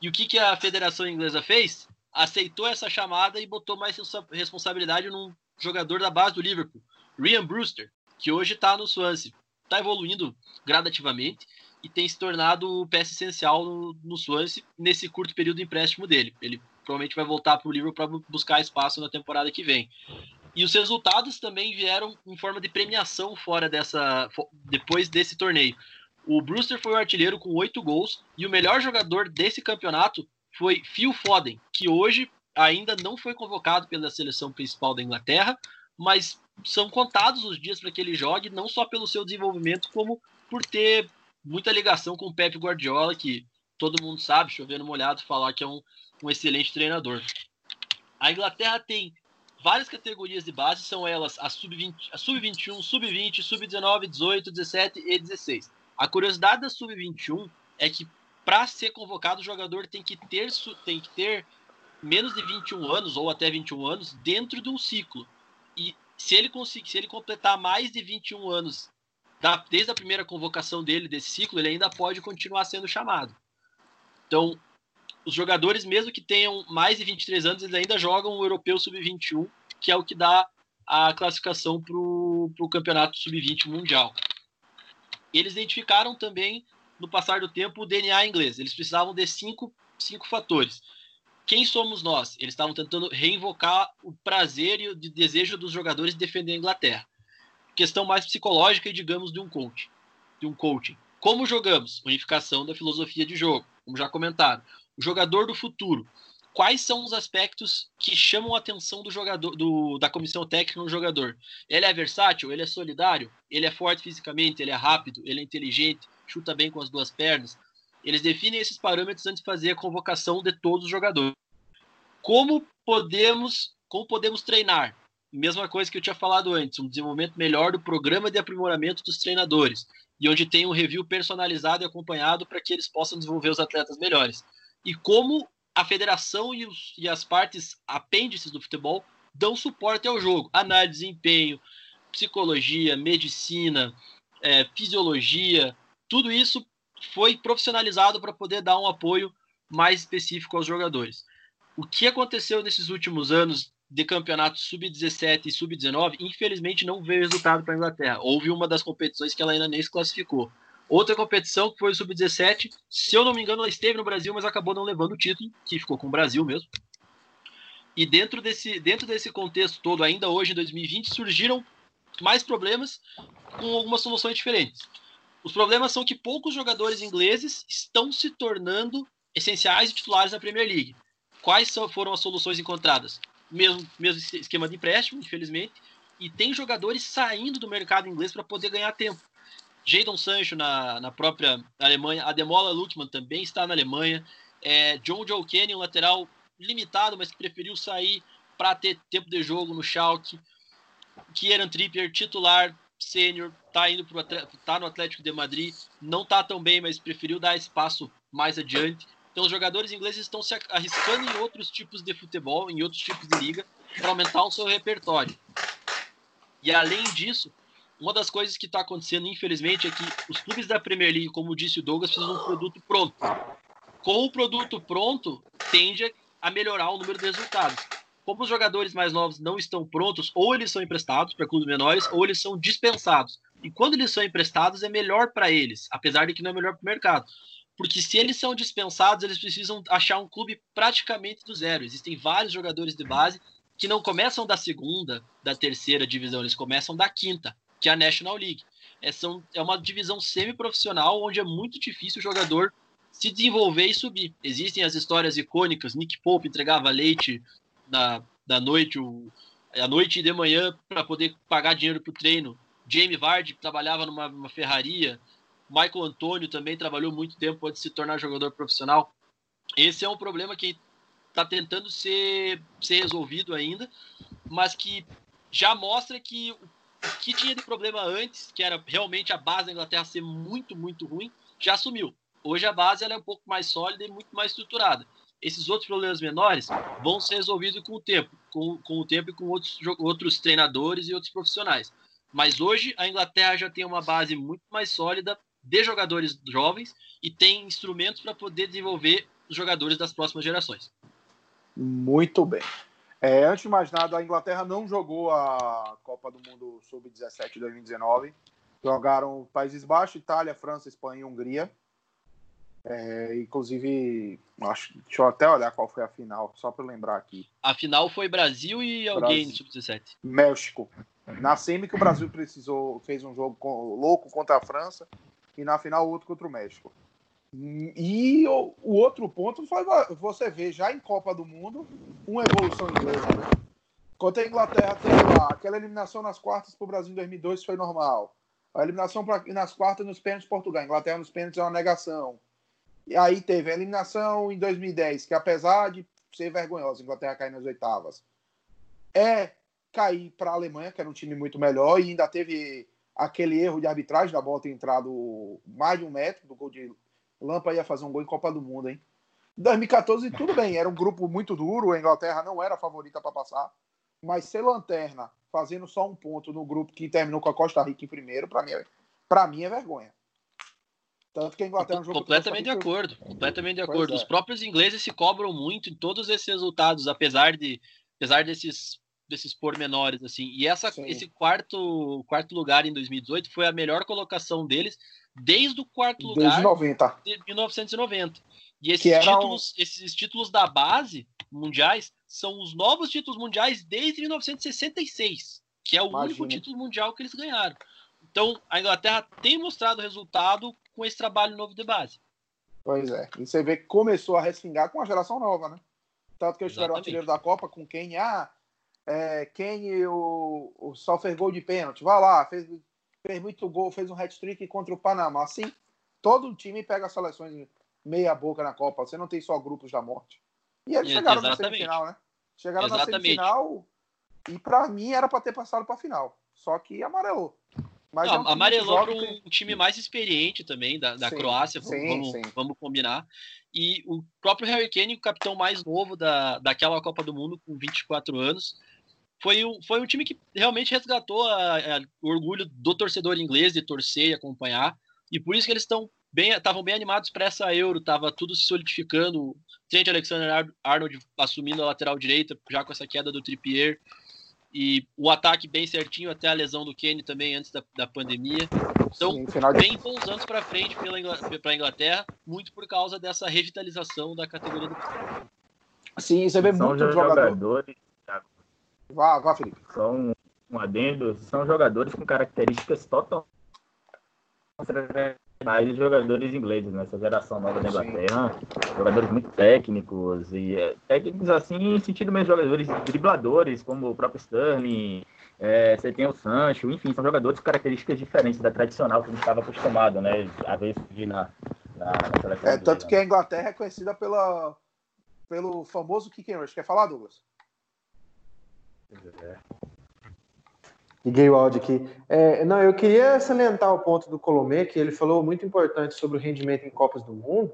E o que, que a Federação Inglesa fez? Aceitou essa chamada e botou mais responsabilidade num jogador da base do Liverpool, Ryan Brewster, que hoje está no Swansea. Está evoluindo gradativamente e tem se tornado peça essencial no, no Swansea nesse curto período de empréstimo dele. Ele provavelmente vai voltar para o livro para buscar espaço na temporada que vem. E os resultados também vieram em forma de premiação fora dessa depois desse torneio. O Brewster foi o artilheiro com oito gols e o melhor jogador desse campeonato foi Phil Foden, que hoje ainda não foi convocado pela seleção principal da Inglaterra, mas são contados os dias para que ele jogue, não só pelo seu desenvolvimento, como por ter muita ligação com o Pep Guardiola, que todo mundo sabe, chovendo molhado, falar que é um um excelente treinador. A Inglaterra tem várias categorias de base, são elas a sub-20, a sub-21, sub-20, sub-19, 18, 17 e 16. A curiosidade da sub-21 é que para ser convocado o jogador tem que ter tem que ter menos de 21 anos ou até 21 anos dentro de um ciclo. E se ele conseguir, se ele completar mais de 21 anos da, desde a primeira convocação dele desse ciclo, ele ainda pode continuar sendo chamado. Então, os jogadores, mesmo que tenham mais de 23 anos, eles ainda jogam o Europeu Sub-21, que é o que dá a classificação para o Campeonato Sub-20 Mundial. Eles identificaram também, no passar do tempo, o DNA inglês. Eles precisavam de cinco, cinco fatores. Quem somos nós? Eles estavam tentando reinvocar o prazer e o desejo dos jogadores de defender a Inglaterra. Questão mais psicológica e, digamos, de um coach. De um coaching. Como jogamos? Unificação da filosofia de jogo, como já comentaram o jogador do futuro. Quais são os aspectos que chamam a atenção do jogador, do, da comissão técnica no jogador? Ele é versátil, ele é solidário, ele é forte fisicamente, ele é rápido, ele é inteligente, chuta bem com as duas pernas. Eles definem esses parâmetros antes de fazer a convocação de todos os jogadores. Como podemos, como podemos treinar? Mesma coisa que eu tinha falado antes, um desenvolvimento melhor do programa de aprimoramento dos treinadores e onde tem um review personalizado e acompanhado para que eles possam desenvolver os atletas melhores e como a federação e, os, e as partes apêndices do futebol dão suporte ao jogo. Análise de desempenho, psicologia, medicina, é, fisiologia, tudo isso foi profissionalizado para poder dar um apoio mais específico aos jogadores. O que aconteceu nesses últimos anos de campeonatos sub-17 e sub-19, infelizmente não veio resultado para a Inglaterra. Houve uma das competições que ela ainda nem se classificou. Outra competição que foi o Sub-17, se eu não me engano, ela esteve no Brasil, mas acabou não levando o título, que ficou com o Brasil mesmo. E dentro desse, dentro desse contexto todo, ainda hoje, em 2020, surgiram mais problemas com algumas soluções diferentes. Os problemas são que poucos jogadores ingleses estão se tornando essenciais e titulares na Premier League. Quais foram as soluções encontradas? Mesmo, mesmo esquema de empréstimo, infelizmente, e tem jogadores saindo do mercado inglês para poder ganhar tempo. Jadon Sancho na, na própria Alemanha, Ademola Lukman também está na Alemanha, é, John Joe Kenny, um lateral limitado, mas que preferiu sair para ter tempo de jogo no Schalke, Kieran Trippier, titular, sênior, tá indo tá no Atlético de Madrid, não tá tão bem, mas preferiu dar espaço mais adiante. Então os jogadores ingleses estão se arriscando em outros tipos de futebol, em outros tipos de liga, para aumentar o seu repertório. E além disso, uma das coisas que está acontecendo, infelizmente, é que os clubes da Premier League, como disse o Douglas, precisam de um produto pronto. Com o produto pronto, tende a melhorar o número de resultados. Como os jogadores mais novos não estão prontos, ou eles são emprestados para clubes menores, ou eles são dispensados. E quando eles são emprestados, é melhor para eles, apesar de que não é melhor para o mercado. Porque se eles são dispensados, eles precisam achar um clube praticamente do zero. Existem vários jogadores de base que não começam da segunda, da terceira divisão, eles começam da quinta que é a National League. É, são, é uma divisão semi-profissional onde é muito difícil o jogador se desenvolver e subir. Existem as histórias icônicas, Nick Pope entregava leite na, da noite, o, à noite e de manhã para poder pagar dinheiro para o treino. Jamie Vardy trabalhava numa, ferraria. Michael Antônio também trabalhou muito tempo antes de se tornar jogador profissional. Esse é um problema que está tentando ser, ser resolvido ainda, mas que já mostra que o que tinha de problema antes, que era realmente a base da Inglaterra ser muito, muito ruim, já assumiu. Hoje a base ela é um pouco mais sólida e muito mais estruturada. Esses outros problemas menores vão ser resolvidos com o tempo, com, com o tempo e com outros, outros treinadores e outros profissionais. Mas hoje a Inglaterra já tem uma base muito mais sólida de jogadores jovens e tem instrumentos para poder desenvolver os jogadores das próximas gerações. Muito bem. É, antes de mais nada, a Inglaterra não jogou a Copa do Mundo Sub-17 2019. Jogaram Países Baixos, Itália, França, Espanha e Hungria. É, inclusive, acho, deixa eu até olhar qual foi a final, só para lembrar aqui. A final foi Brasil e alguém no Sub-17. México. Na semi que o Brasil precisou, fez um jogo louco contra a França e na final outro contra o México. E o, o, outro ponto foi você ver já em Copa do Mundo uma evolução inglesa. Né? Enquanto a Inglaterra teve lá aquela eliminação nas quartas para o Brasil em 2002 foi normal. A eliminação pra, nas quartas nos pênaltis Portugal. Inglaterra nos pênaltis é uma negação. E aí teve a eliminação em 2010, que apesar de ser vergonhosa, a Inglaterra cair nas oitavas. é cair para a Alemanha, que era um time muito melhor, e ainda teve aquele erro de arbitragem da bola ter entrado mais de um metro do gol de Lampa ia fazer um gol em Copa do Mundo, hein? 2014, tudo bem, era um grupo muito duro, a Inglaterra não era a favorita para passar, mas ser lanterna, fazendo só um ponto no grupo que terminou com a Costa Rica em primeiro, para mim, é, pra mim é vergonha. Tanto que a Inglaterra jogou completamente de acordo, completamente de acordo. É. Os próprios ingleses se cobram muito em todos esses resultados, apesar de apesar desses desses pormenores assim. E essa esse quarto quarto lugar em 2018 foi a melhor colocação deles desde o quarto lugar desde 90. de 1990. E esses títulos, um... esses títulos da base mundiais são os novos títulos mundiais desde 1966, que é o Imagina. único título mundial que eles ganharam. Então, a Inglaterra tem mostrado resultado com esse trabalho novo de base. Pois é. E você vê que começou a resfingar com a geração nova, né? Tanto que eles tiveram o artilheiro da Copa com quem? Ah, é, quem o, o só fez gol de pênalti. Vai lá, fez, fez muito gol, fez um hat-trick contra o Panamá. Assim, todo time pega seleções meia boca na Copa. Você não tem só grupos da morte. E eles chegaram Exatamente. na semifinal, né? Chegaram Exatamente. na semifinal e para mim era para ter passado para final. Só que amarelou. Mas não, é um amarelou para um time mais experiente também da, da sim, Croácia, sim, vamos, sim. vamos combinar. E o próprio Harry Kane, o capitão mais novo da, daquela Copa do Mundo, com 24 anos, foi um, foi um time que realmente resgatou a, a, o orgulho do torcedor inglês de torcer e acompanhar. E por isso que eles estão bem, estavam bem animados para essa Euro, tava tudo se solidificando. Trent Alexander-Arnold assumindo a lateral direita, já com essa queda do Trippier e o ataque bem certinho até a lesão do Kenny também antes da, da pandemia. Então, Sim, de... bem bons anos para frente para a Inglaterra, muito por causa dessa revitalização da categoria do Sim, você vê são muito jogadores. Vá, vá, Felipe. São um adendo, são jogadores com características totalmente mais jogadores ingleses nessa geração nova da Inglaterra, jogadores muito técnicos e é, técnicos assim, em sentido mesmo jogadores dribladores, como o próprio Sterling, é, você tem o Sancho, enfim, são jogadores com características diferentes da tradicional que a gente estava acostumado, né, a ver surgir na, na, na. É, tanto que a Inglaterra é conhecida pela, pelo famoso kick and rush. Quer falar, Douglas? É. Liguei o áudio aqui. É, não, eu queria salientar o ponto do Colomé, que ele falou muito importante sobre o rendimento em Copas do Mundo.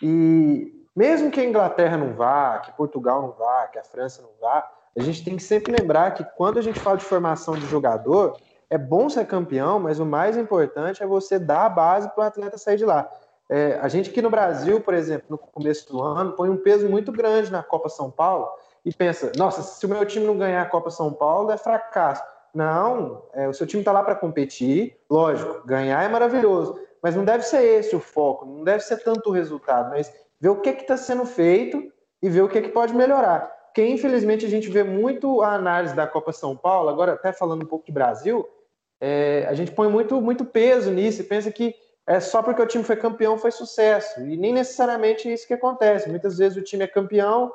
E mesmo que a Inglaterra não vá, que Portugal não vá, que a França não vá, a gente tem que sempre lembrar que quando a gente fala de formação de jogador, é bom ser campeão, mas o mais importante é você dar a base para o atleta sair de lá. É, a gente aqui no Brasil, por exemplo, no começo do ano, põe um peso muito grande na Copa São Paulo e pensa: nossa, se o meu time não ganhar a Copa São Paulo, é fracasso. Não, é, o seu time está lá para competir, lógico, ganhar é maravilhoso, mas não deve ser esse o foco, não deve ser tanto o resultado, mas ver o que está sendo feito e ver o que, que pode melhorar. Porque, infelizmente, a gente vê muito a análise da Copa São Paulo, agora até falando um pouco de Brasil, é, a gente põe muito, muito peso nisso e pensa que é só porque o time foi campeão foi sucesso. E nem necessariamente é isso que acontece. Muitas vezes o time é campeão,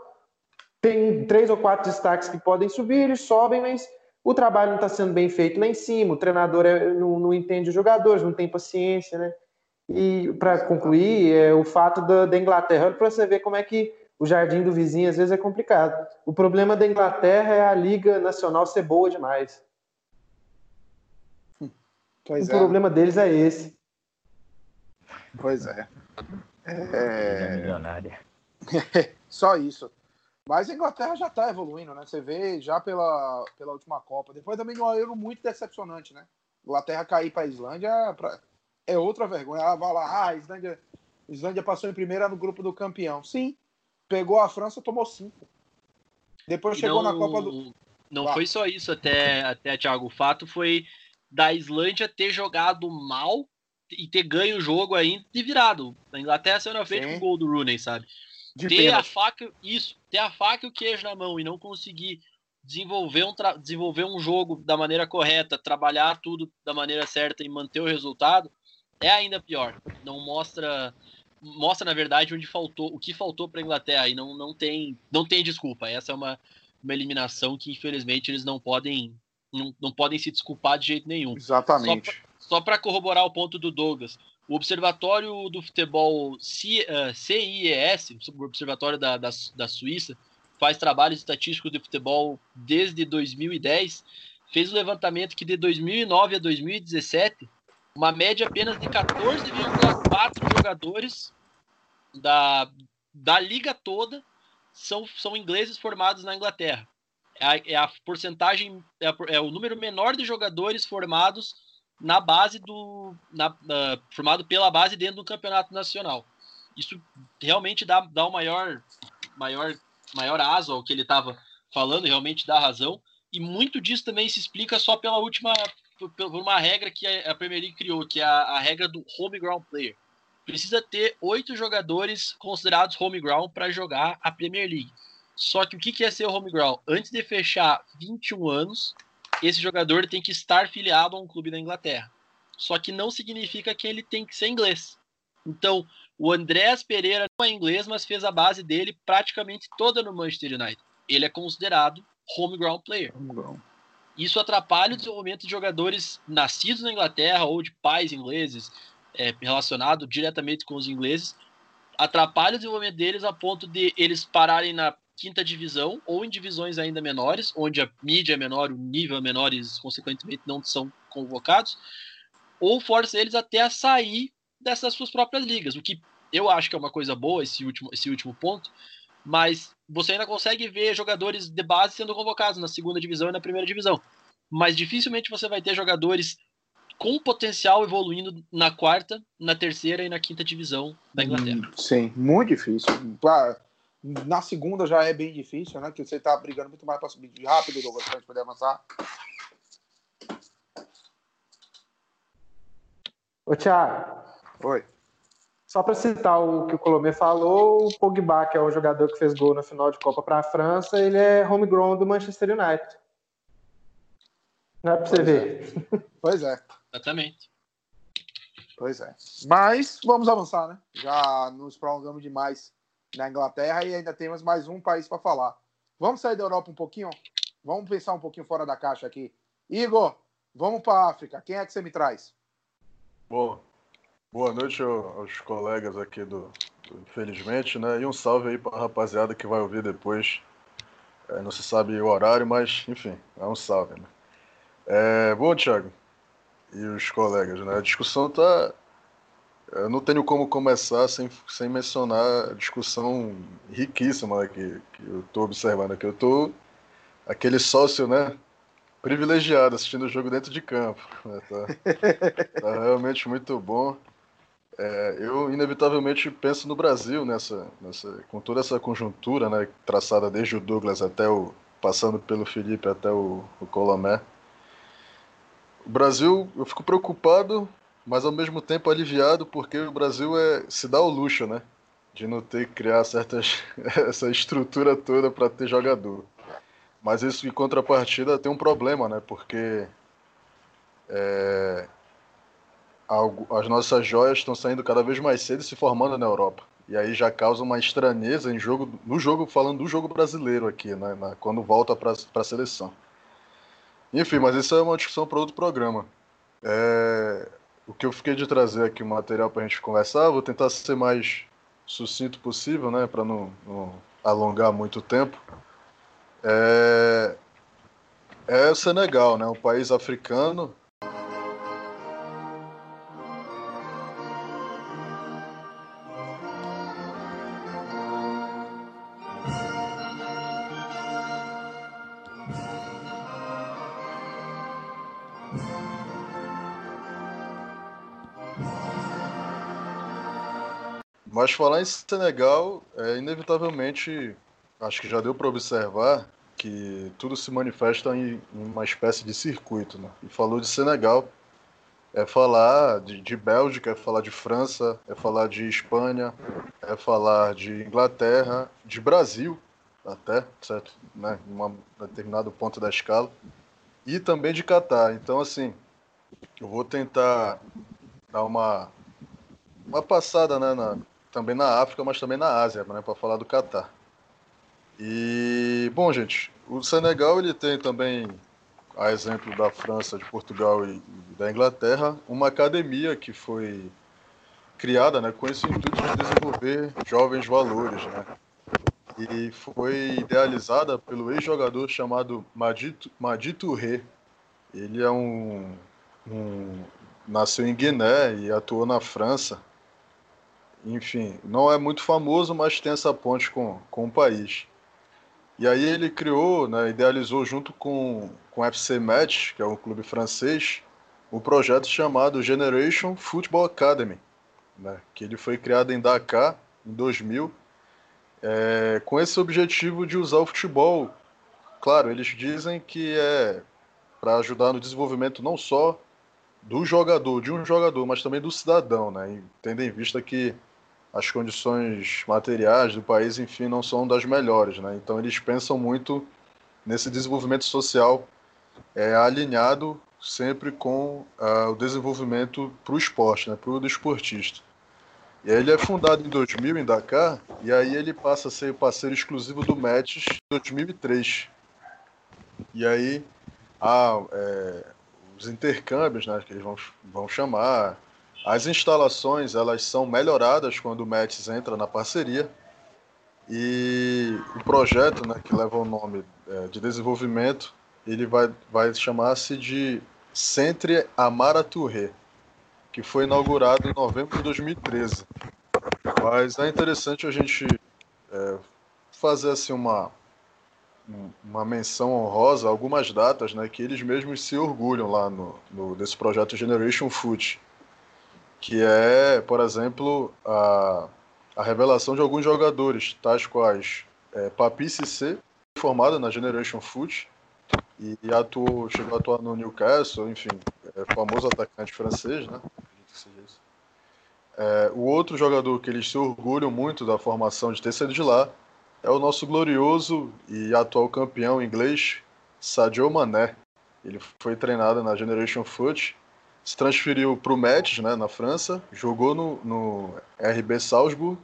tem três ou quatro destaques que podem subir, eles sobem, mas o trabalho não está sendo bem feito lá em cima, o treinador é, não, não, entende os jogadores, não tem paciência, né? E para concluir, é o fato da, da Inglaterra, para você ver como é que o jardim do vizinho às vezes é complicado. O problema da Inglaterra é a Liga Nacional ser boa demais. Pois o é. problema deles é esse. Pois é. é... (laughs) Só isso. Mas a Inglaterra já está evoluindo, né? Você vê já pela, pela última Copa. Depois também de um Euro muito decepcionante, né? Inglaterra cair para a Islândia pra... é outra vergonha. Ah, vai lá, ah, a Islândia, a Islândia passou em primeira no grupo do campeão. Sim, pegou a França, tomou cinco. Depois chegou não, na Copa do. Não foi só isso, até, até, Thiago. O fato foi da Islândia ter jogado mal e ter ganho o jogo aí de virado. A Inglaterra saiu na frente com o gol do Rooney, sabe? De ter a faca, isso, ter a faca e o queijo na mão e não conseguir desenvolver um, desenvolver um jogo da maneira correta, trabalhar tudo da maneira certa e manter o resultado, é ainda pior. Não mostra mostra na verdade onde faltou, o que faltou para a Inglaterra e não, não tem não tem desculpa. Essa é uma, uma eliminação que infelizmente eles não podem não, não podem se desculpar de jeito nenhum. Exatamente. Só para corroborar o ponto do Douglas, o Observatório do Futebol CIES, o Observatório da, da, da Suíça, faz trabalhos estatísticos de futebol desde 2010, fez o um levantamento que de 2009 a 2017, uma média apenas de 14,4 jogadores da, da liga toda são, são ingleses formados na Inglaterra. É a, é a porcentagem, é, a, é, o número menor de jogadores formados na base do. Na, formado pela base dentro do campeonato nacional. Isso realmente dá, dá o um maior, maior, maior aso ao que ele estava falando, realmente dá razão. E muito disso também se explica só pela última. por, por uma regra que a Premier League criou, que é a, a regra do home ground player. Precisa ter oito jogadores considerados home ground para jogar a Premier League. Só que o que é ser home ground? Antes de fechar 21 anos, esse jogador tem que estar filiado a um clube da Inglaterra. Só que não significa que ele tem que ser inglês. Então, o Andrés Pereira não é inglês, mas fez a base dele praticamente toda no Manchester United. Ele é considerado home ground player. Isso atrapalha o desenvolvimento de jogadores nascidos na Inglaterra ou de pais ingleses, é, relacionado diretamente com os ingleses, atrapalha o desenvolvimento deles a ponto de eles pararem na quinta divisão ou em divisões ainda menores, onde a mídia é menor, o nível é menor e consequentemente não são convocados, ou força eles até a sair dessas suas próprias ligas, o que eu acho que é uma coisa boa esse último, esse último ponto, mas você ainda consegue ver jogadores de base sendo convocados na segunda divisão e na primeira divisão, mas dificilmente você vai ter jogadores com potencial evoluindo na quarta, na terceira e na quinta divisão da Inglaterra. Hum, sim, muito difícil. Na segunda já é bem difícil, né? Que você tá brigando muito mais para subir rápido, Douglas, pra gente poder avançar. Ô, Thiago. Oi. Só para citar o que o Colomé falou, o Pogba, que é o jogador que fez gol na final de Copa para a França, ele é homegrown do Manchester United. Não é para você ver. É. Pois é. Exatamente. Pois é. Mas vamos avançar, né? Já nos prolongamos demais na Inglaterra e ainda temos mais um país para falar. Vamos sair da Europa um pouquinho? Vamos pensar um pouquinho fora da caixa aqui. Igor, vamos para a África. Quem é que você me traz? Bom, boa noite aos colegas aqui do, do Infelizmente, né? E um salve aí para a rapaziada que vai ouvir depois. É, não se sabe o horário, mas enfim, é um salve, né? É, bom, Thiago, e os colegas, né? A discussão tá eu não tenho como começar sem, sem mencionar a discussão riquíssima né, que, que eu estou observando aqui. Eu estou aquele sócio, né? Privilegiado assistindo o jogo dentro de campo. Né, tá, (laughs) tá, realmente muito bom. É, eu inevitavelmente penso no Brasil nessa, nessa, com toda essa conjuntura, né, traçada desde o Douglas até o passando pelo Felipe até o, o Colomé. O Brasil, eu fico preocupado mas ao mesmo tempo aliviado porque o Brasil é, se dá o luxo, né? De não ter que criar certas, (laughs) essa estrutura toda para ter jogador. Mas isso em contrapartida tem um problema, né? Porque é, as nossas joias estão saindo cada vez mais cedo e se formando na Europa. E aí já causa uma estranheza em jogo, no jogo, falando do jogo brasileiro aqui, né? Na, quando volta para a seleção. Enfim, mas isso é uma discussão para outro programa. É, o que eu fiquei de trazer aqui um material para a gente conversar, vou tentar ser mais sucinto possível, né, para não, não, alongar muito tempo. É, é o Senegal, né, um país africano falar em Senegal, é, inevitavelmente, acho que já deu para observar que tudo se manifesta em, em, uma espécie de circuito. Né? E falou de Senegal, é falar de, de, Bélgica, é falar de França, é falar de Espanha, é falar de Inglaterra, de Brasil, até, certo? Né? Em um determinado ponto da escala. E também de Catar. Então, assim, eu vou tentar dar uma, uma passada né, na, também na África, mas também na Ásia, né, para falar do Catar. E, bom, gente, o Senegal ele tem também, a exemplo da França, de Portugal e da Inglaterra, uma academia que foi criada né, com esse intuito de desenvolver jovens valores. Né? e foi idealizada pelo ex-jogador chamado Madito, Rê. Ele é um, um nasceu em Guiné e atuou na França. Enfim, não é muito famoso, mas tem essa ponte com, com o país. E aí ele criou, né, idealizou junto com, com o FC Metz, que é um clube francês, um projeto chamado Generation Football Academy, né, que ele foi criado em Dakar em 2000, é, com esse objetivo de usar o futebol. Claro, eles dizem que é para ajudar no desenvolvimento não só do jogador, de um jogador, mas também do cidadão, né, tendo em vista que as condições materiais do país, enfim, não são das melhores, né? Então eles pensam muito nesse desenvolvimento social é, alinhado sempre com uh, o desenvolvimento para o esporte, né? Para o desportista. E ele é fundado em 2000 em Dakar e aí ele passa a ser parceiro exclusivo do Metis em 2003. E aí é, os intercâmbios, né? Que eles vão, vão chamar as instalações elas são melhoradas quando o Mets entra na parceria e o projeto, né, que leva o nome é, de desenvolvimento, ele vai, vai chamar-se de Centre Amara Touré, que foi inaugurado em novembro de 2013. Mas é interessante a gente é, fazer assim uma uma menção honrosa, algumas datas, né, que eles mesmos se orgulham lá no, no desse projeto Generation Food que é, por exemplo, a, a revelação de alguns jogadores, tais quais é, Papi Cissé, formado na Generation Foot, e, e, atuou, chegou a atuar no Newcastle, enfim, é famoso atacante francês, né? É, o outro jogador que eles se orgulham muito da formação de ter sido de lá é o nosso glorioso e atual campeão inglês, Sadio Mané. Ele foi treinado na Generation Foot se transferiu para o Metz, né, na França, jogou no, no RB Salzburg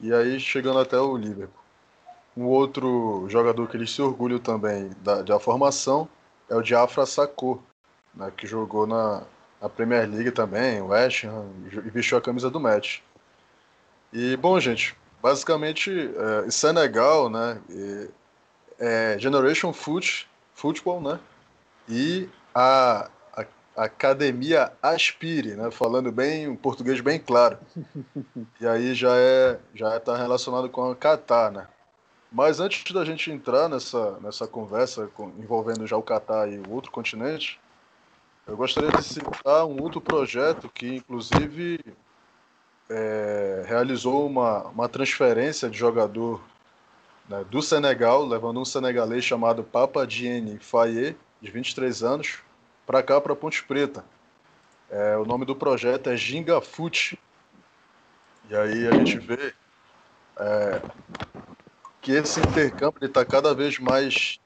e aí chegando até o Liverpool. Um outro jogador que eles se orgulham também da, da formação é o Diafra Sakho, né, que jogou na, na Premier League também, West Ham, e vestiu a camisa do Metz. E, bom, gente, basicamente, é, Senegal, né, é Generation Foot, Football, né, e a Academia Aspire, né? Falando bem, um português bem claro. E aí já é já está relacionado com a Catar, né? Mas antes da gente entrar nessa, nessa conversa com, envolvendo já o Catar e o outro continente, eu gostaria de citar um outro projeto que, inclusive, é, realizou uma, uma transferência de jogador né, do Senegal, levando um senegalês chamado Papa Diene Faye, de 23 anos, para cá, para Ponte Preta. É, o nome do projeto é Ginga Foot. E aí a gente vê é, que esse intercâmbio está cada vez mais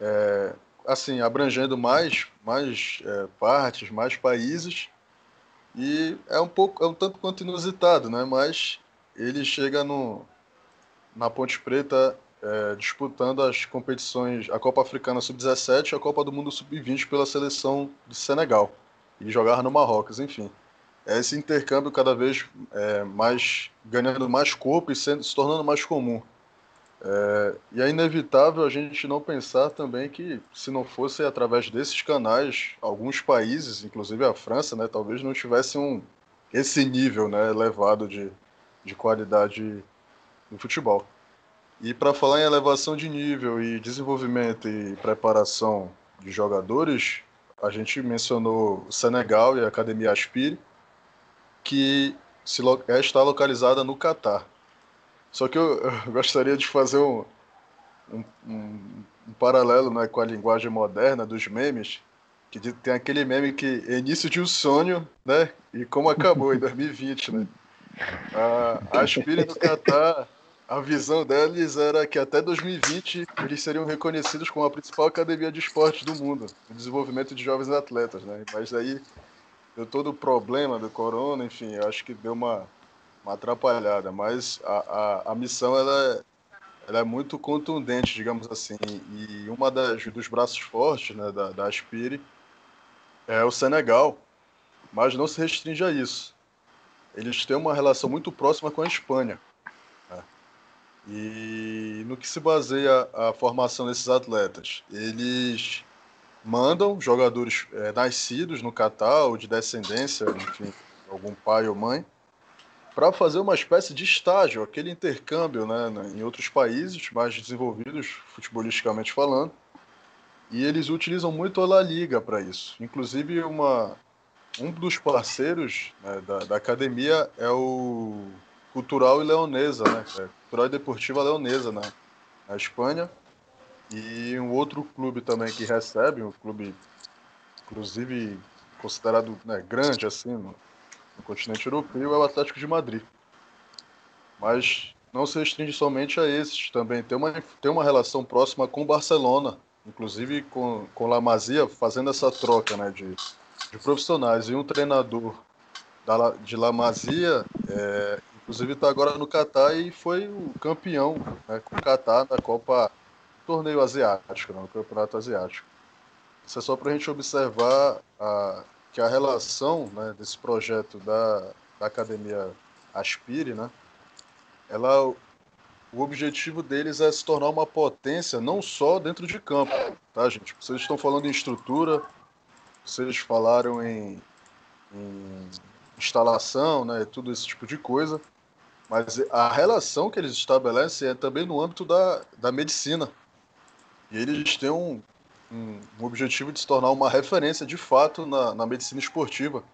é, assim abrangendo mais mais é, partes, mais países e é um pouco é um tanto quanto inusitado, né? Mas ele chega no na Ponte Preta é, disputando as competições, a Copa Africana Sub-17 e a Copa do Mundo Sub-20 pela seleção de Senegal. E jogar no Marrocos, enfim. É esse intercâmbio cada vez é, mais ganhando mais corpo e sendo, se tornando mais comum. É, e é inevitável a gente não pensar também que, se não fosse através desses canais, alguns países, inclusive a França, né, talvez não tivessem um, esse nível né, elevado de, de qualidade no futebol. E para falar em elevação de nível e desenvolvimento e preparação de jogadores, a gente mencionou o Senegal e a Academia Aspire, que se, é, está localizada no Catar. Só que eu, (laughs) eu gostaria de fazer um, um, um, um, paralelo né, com a linguagem moderna dos memes, que tem aquele meme que é início de um sonho, né? E como acabou em (laughs) 2020, né? A, a Aspire no Catar a visão deles era que até 2020 eles seriam reconhecidos como a principal academia de esportes do mundo, no desenvolvimento de jovens atletas, né? Mas aí deu todo o problema do corona, enfim, eu acho que deu uma, uma atrapalhada. Mas a, a, a missão ela é, ela é muito contundente, digamos assim, e uma das dos braços fortes né, da, da Aspire é o Senegal, mas não se restringe a isso. Eles têm uma relação muito próxima com a Espanha. E no que se baseia a formação desses atletas? Eles mandam jogadores é, nascidos no Catar ou de descendência, enfim, algum pai ou mãe, para fazer uma espécie de estágio, aquele intercâmbio né, em outros países mais desenvolvidos, futebolisticamente falando. E eles utilizam muito a La Liga para isso. Inclusive, uma, um dos parceiros né, da, da, academia é o Cultural e Leonesa, né? E Deportiva Leonesa, na, na Espanha. E um outro clube também que recebe, um clube, inclusive, considerado né, grande assim no, no continente europeu, é o Atlético de Madrid. Mas não se restringe somente a esses, também tem uma, tem uma relação próxima com o Barcelona, inclusive com, com La Masia fazendo essa troca né, de, de profissionais. E um treinador da, de La Masia, é, inclusive está agora no Catar e foi o campeão né, com o Catar da Copa Torneio Asiático, no Campeonato Asiático. Isso é só para a gente observar a, que a relação né, desse projeto da, da Academia Aspire, né, ela, o objetivo deles é se tornar uma potência não só dentro de campo, tá, gente? Vocês estão falando em estrutura, vocês falaram em, em instalação, né, tudo esse tipo de coisa, mas a relação que eles estabelecem é também no âmbito da, da medicina. E eles têm um, um, um objetivo de se tornar uma referência de fato na, na medicina esportiva.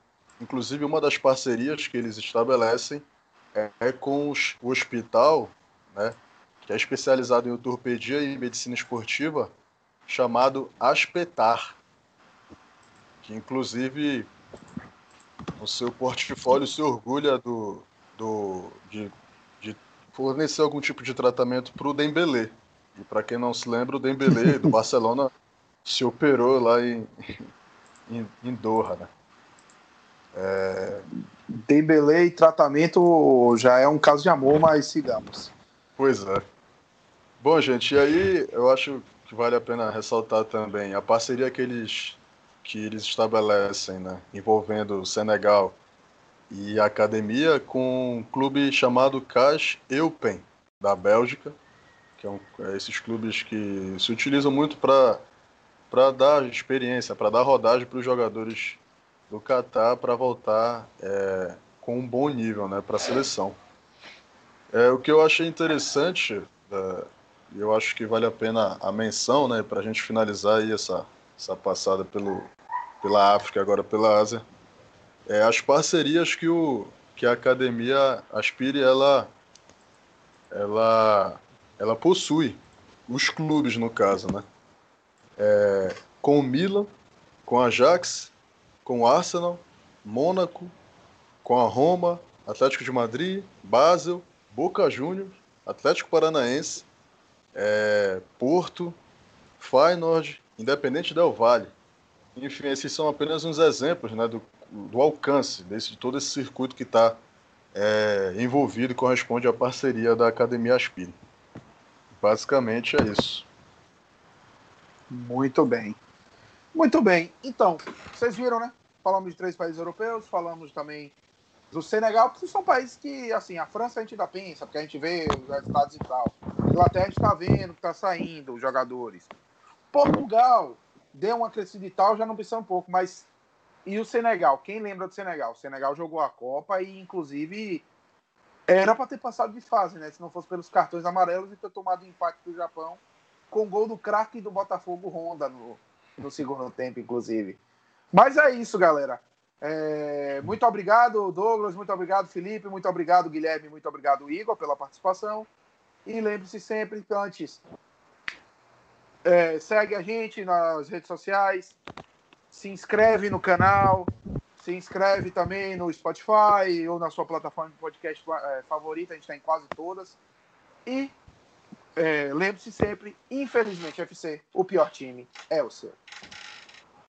Inclusive, uma das parcerias que eles estabelecem é, é com o hospital, né, que é especializado em ortopedia e medicina esportiva, chamado Aspetar, que inclusive no seu portfólio se orgulha do, do, de, de fornecer algum tipo de tratamento para o Dembélé. E para quem não se lembra, o Dembélé (laughs) do Barcelona se operou lá em, em, em Doha, né? É... Dembélé e tratamento já é um caso de amor, mas sigamos. Pois é. Bom, gente, e aí eu acho que vale a pena ressaltar também a parceria que eles, que eles estabelecem, né, envolvendo o Senegal e academia com um clube chamado CAS Eupen, da Bélgica, que é, um, é esses clubes que se utilizam muito para para dar experiência, para dar rodagem para os jogadores do Catar para voltar é, com um bom nível né, para a seleção. É, o que eu achei interessante, é, eu acho que vale a pena a menção, né, para a gente finalizar aí essa, essa passada pelo, pela África, agora pela Ásia, é as parcerias que, o, que a academia Aspire ela, ela, ela possui, os clubes no caso, né? é, com o Milan, com a Ajax, com o Arsenal, Mônaco, com a Roma, Atlético de Madrid, Basel, Boca Juniors, Atlético Paranaense, é, Porto, Feyenoord, Independente Del Valle. Enfim, esses são apenas uns exemplos né, do, do alcance desse, de todo esse circuito que está é, envolvido e corresponde à parceria da Academia Aspire. Basicamente é isso. Muito bem. Muito bem. Então, vocês viram, né? Falamos de três países europeus, falamos também do Senegal, porque são países que, assim, a França a gente ainda pensa, porque a gente vê os resultados e tal. A Inglaterra a gente está vendo que está saindo os jogadores. Portugal deu uma crescida e tal, já não precisa um pouco, mas. E o Senegal? Quem lembra do Senegal? O Senegal jogou a Copa e, inclusive, era para ter passado de fase, né? Se não fosse pelos cartões amarelos e ter tomado o empate do Japão com gol do craque do Botafogo Honda no, no segundo tempo, inclusive. Mas é isso, galera. É, muito obrigado, Douglas, muito obrigado, Felipe, muito obrigado, Guilherme, muito obrigado, Igor, pela participação. E lembre-se sempre, antes, é, segue a gente nas redes sociais, se inscreve no canal, se inscreve também no Spotify ou na sua plataforma de podcast é, favorita, a gente está em quase todas. E é, lembre-se sempre, infelizmente, FC, o pior time é o seu.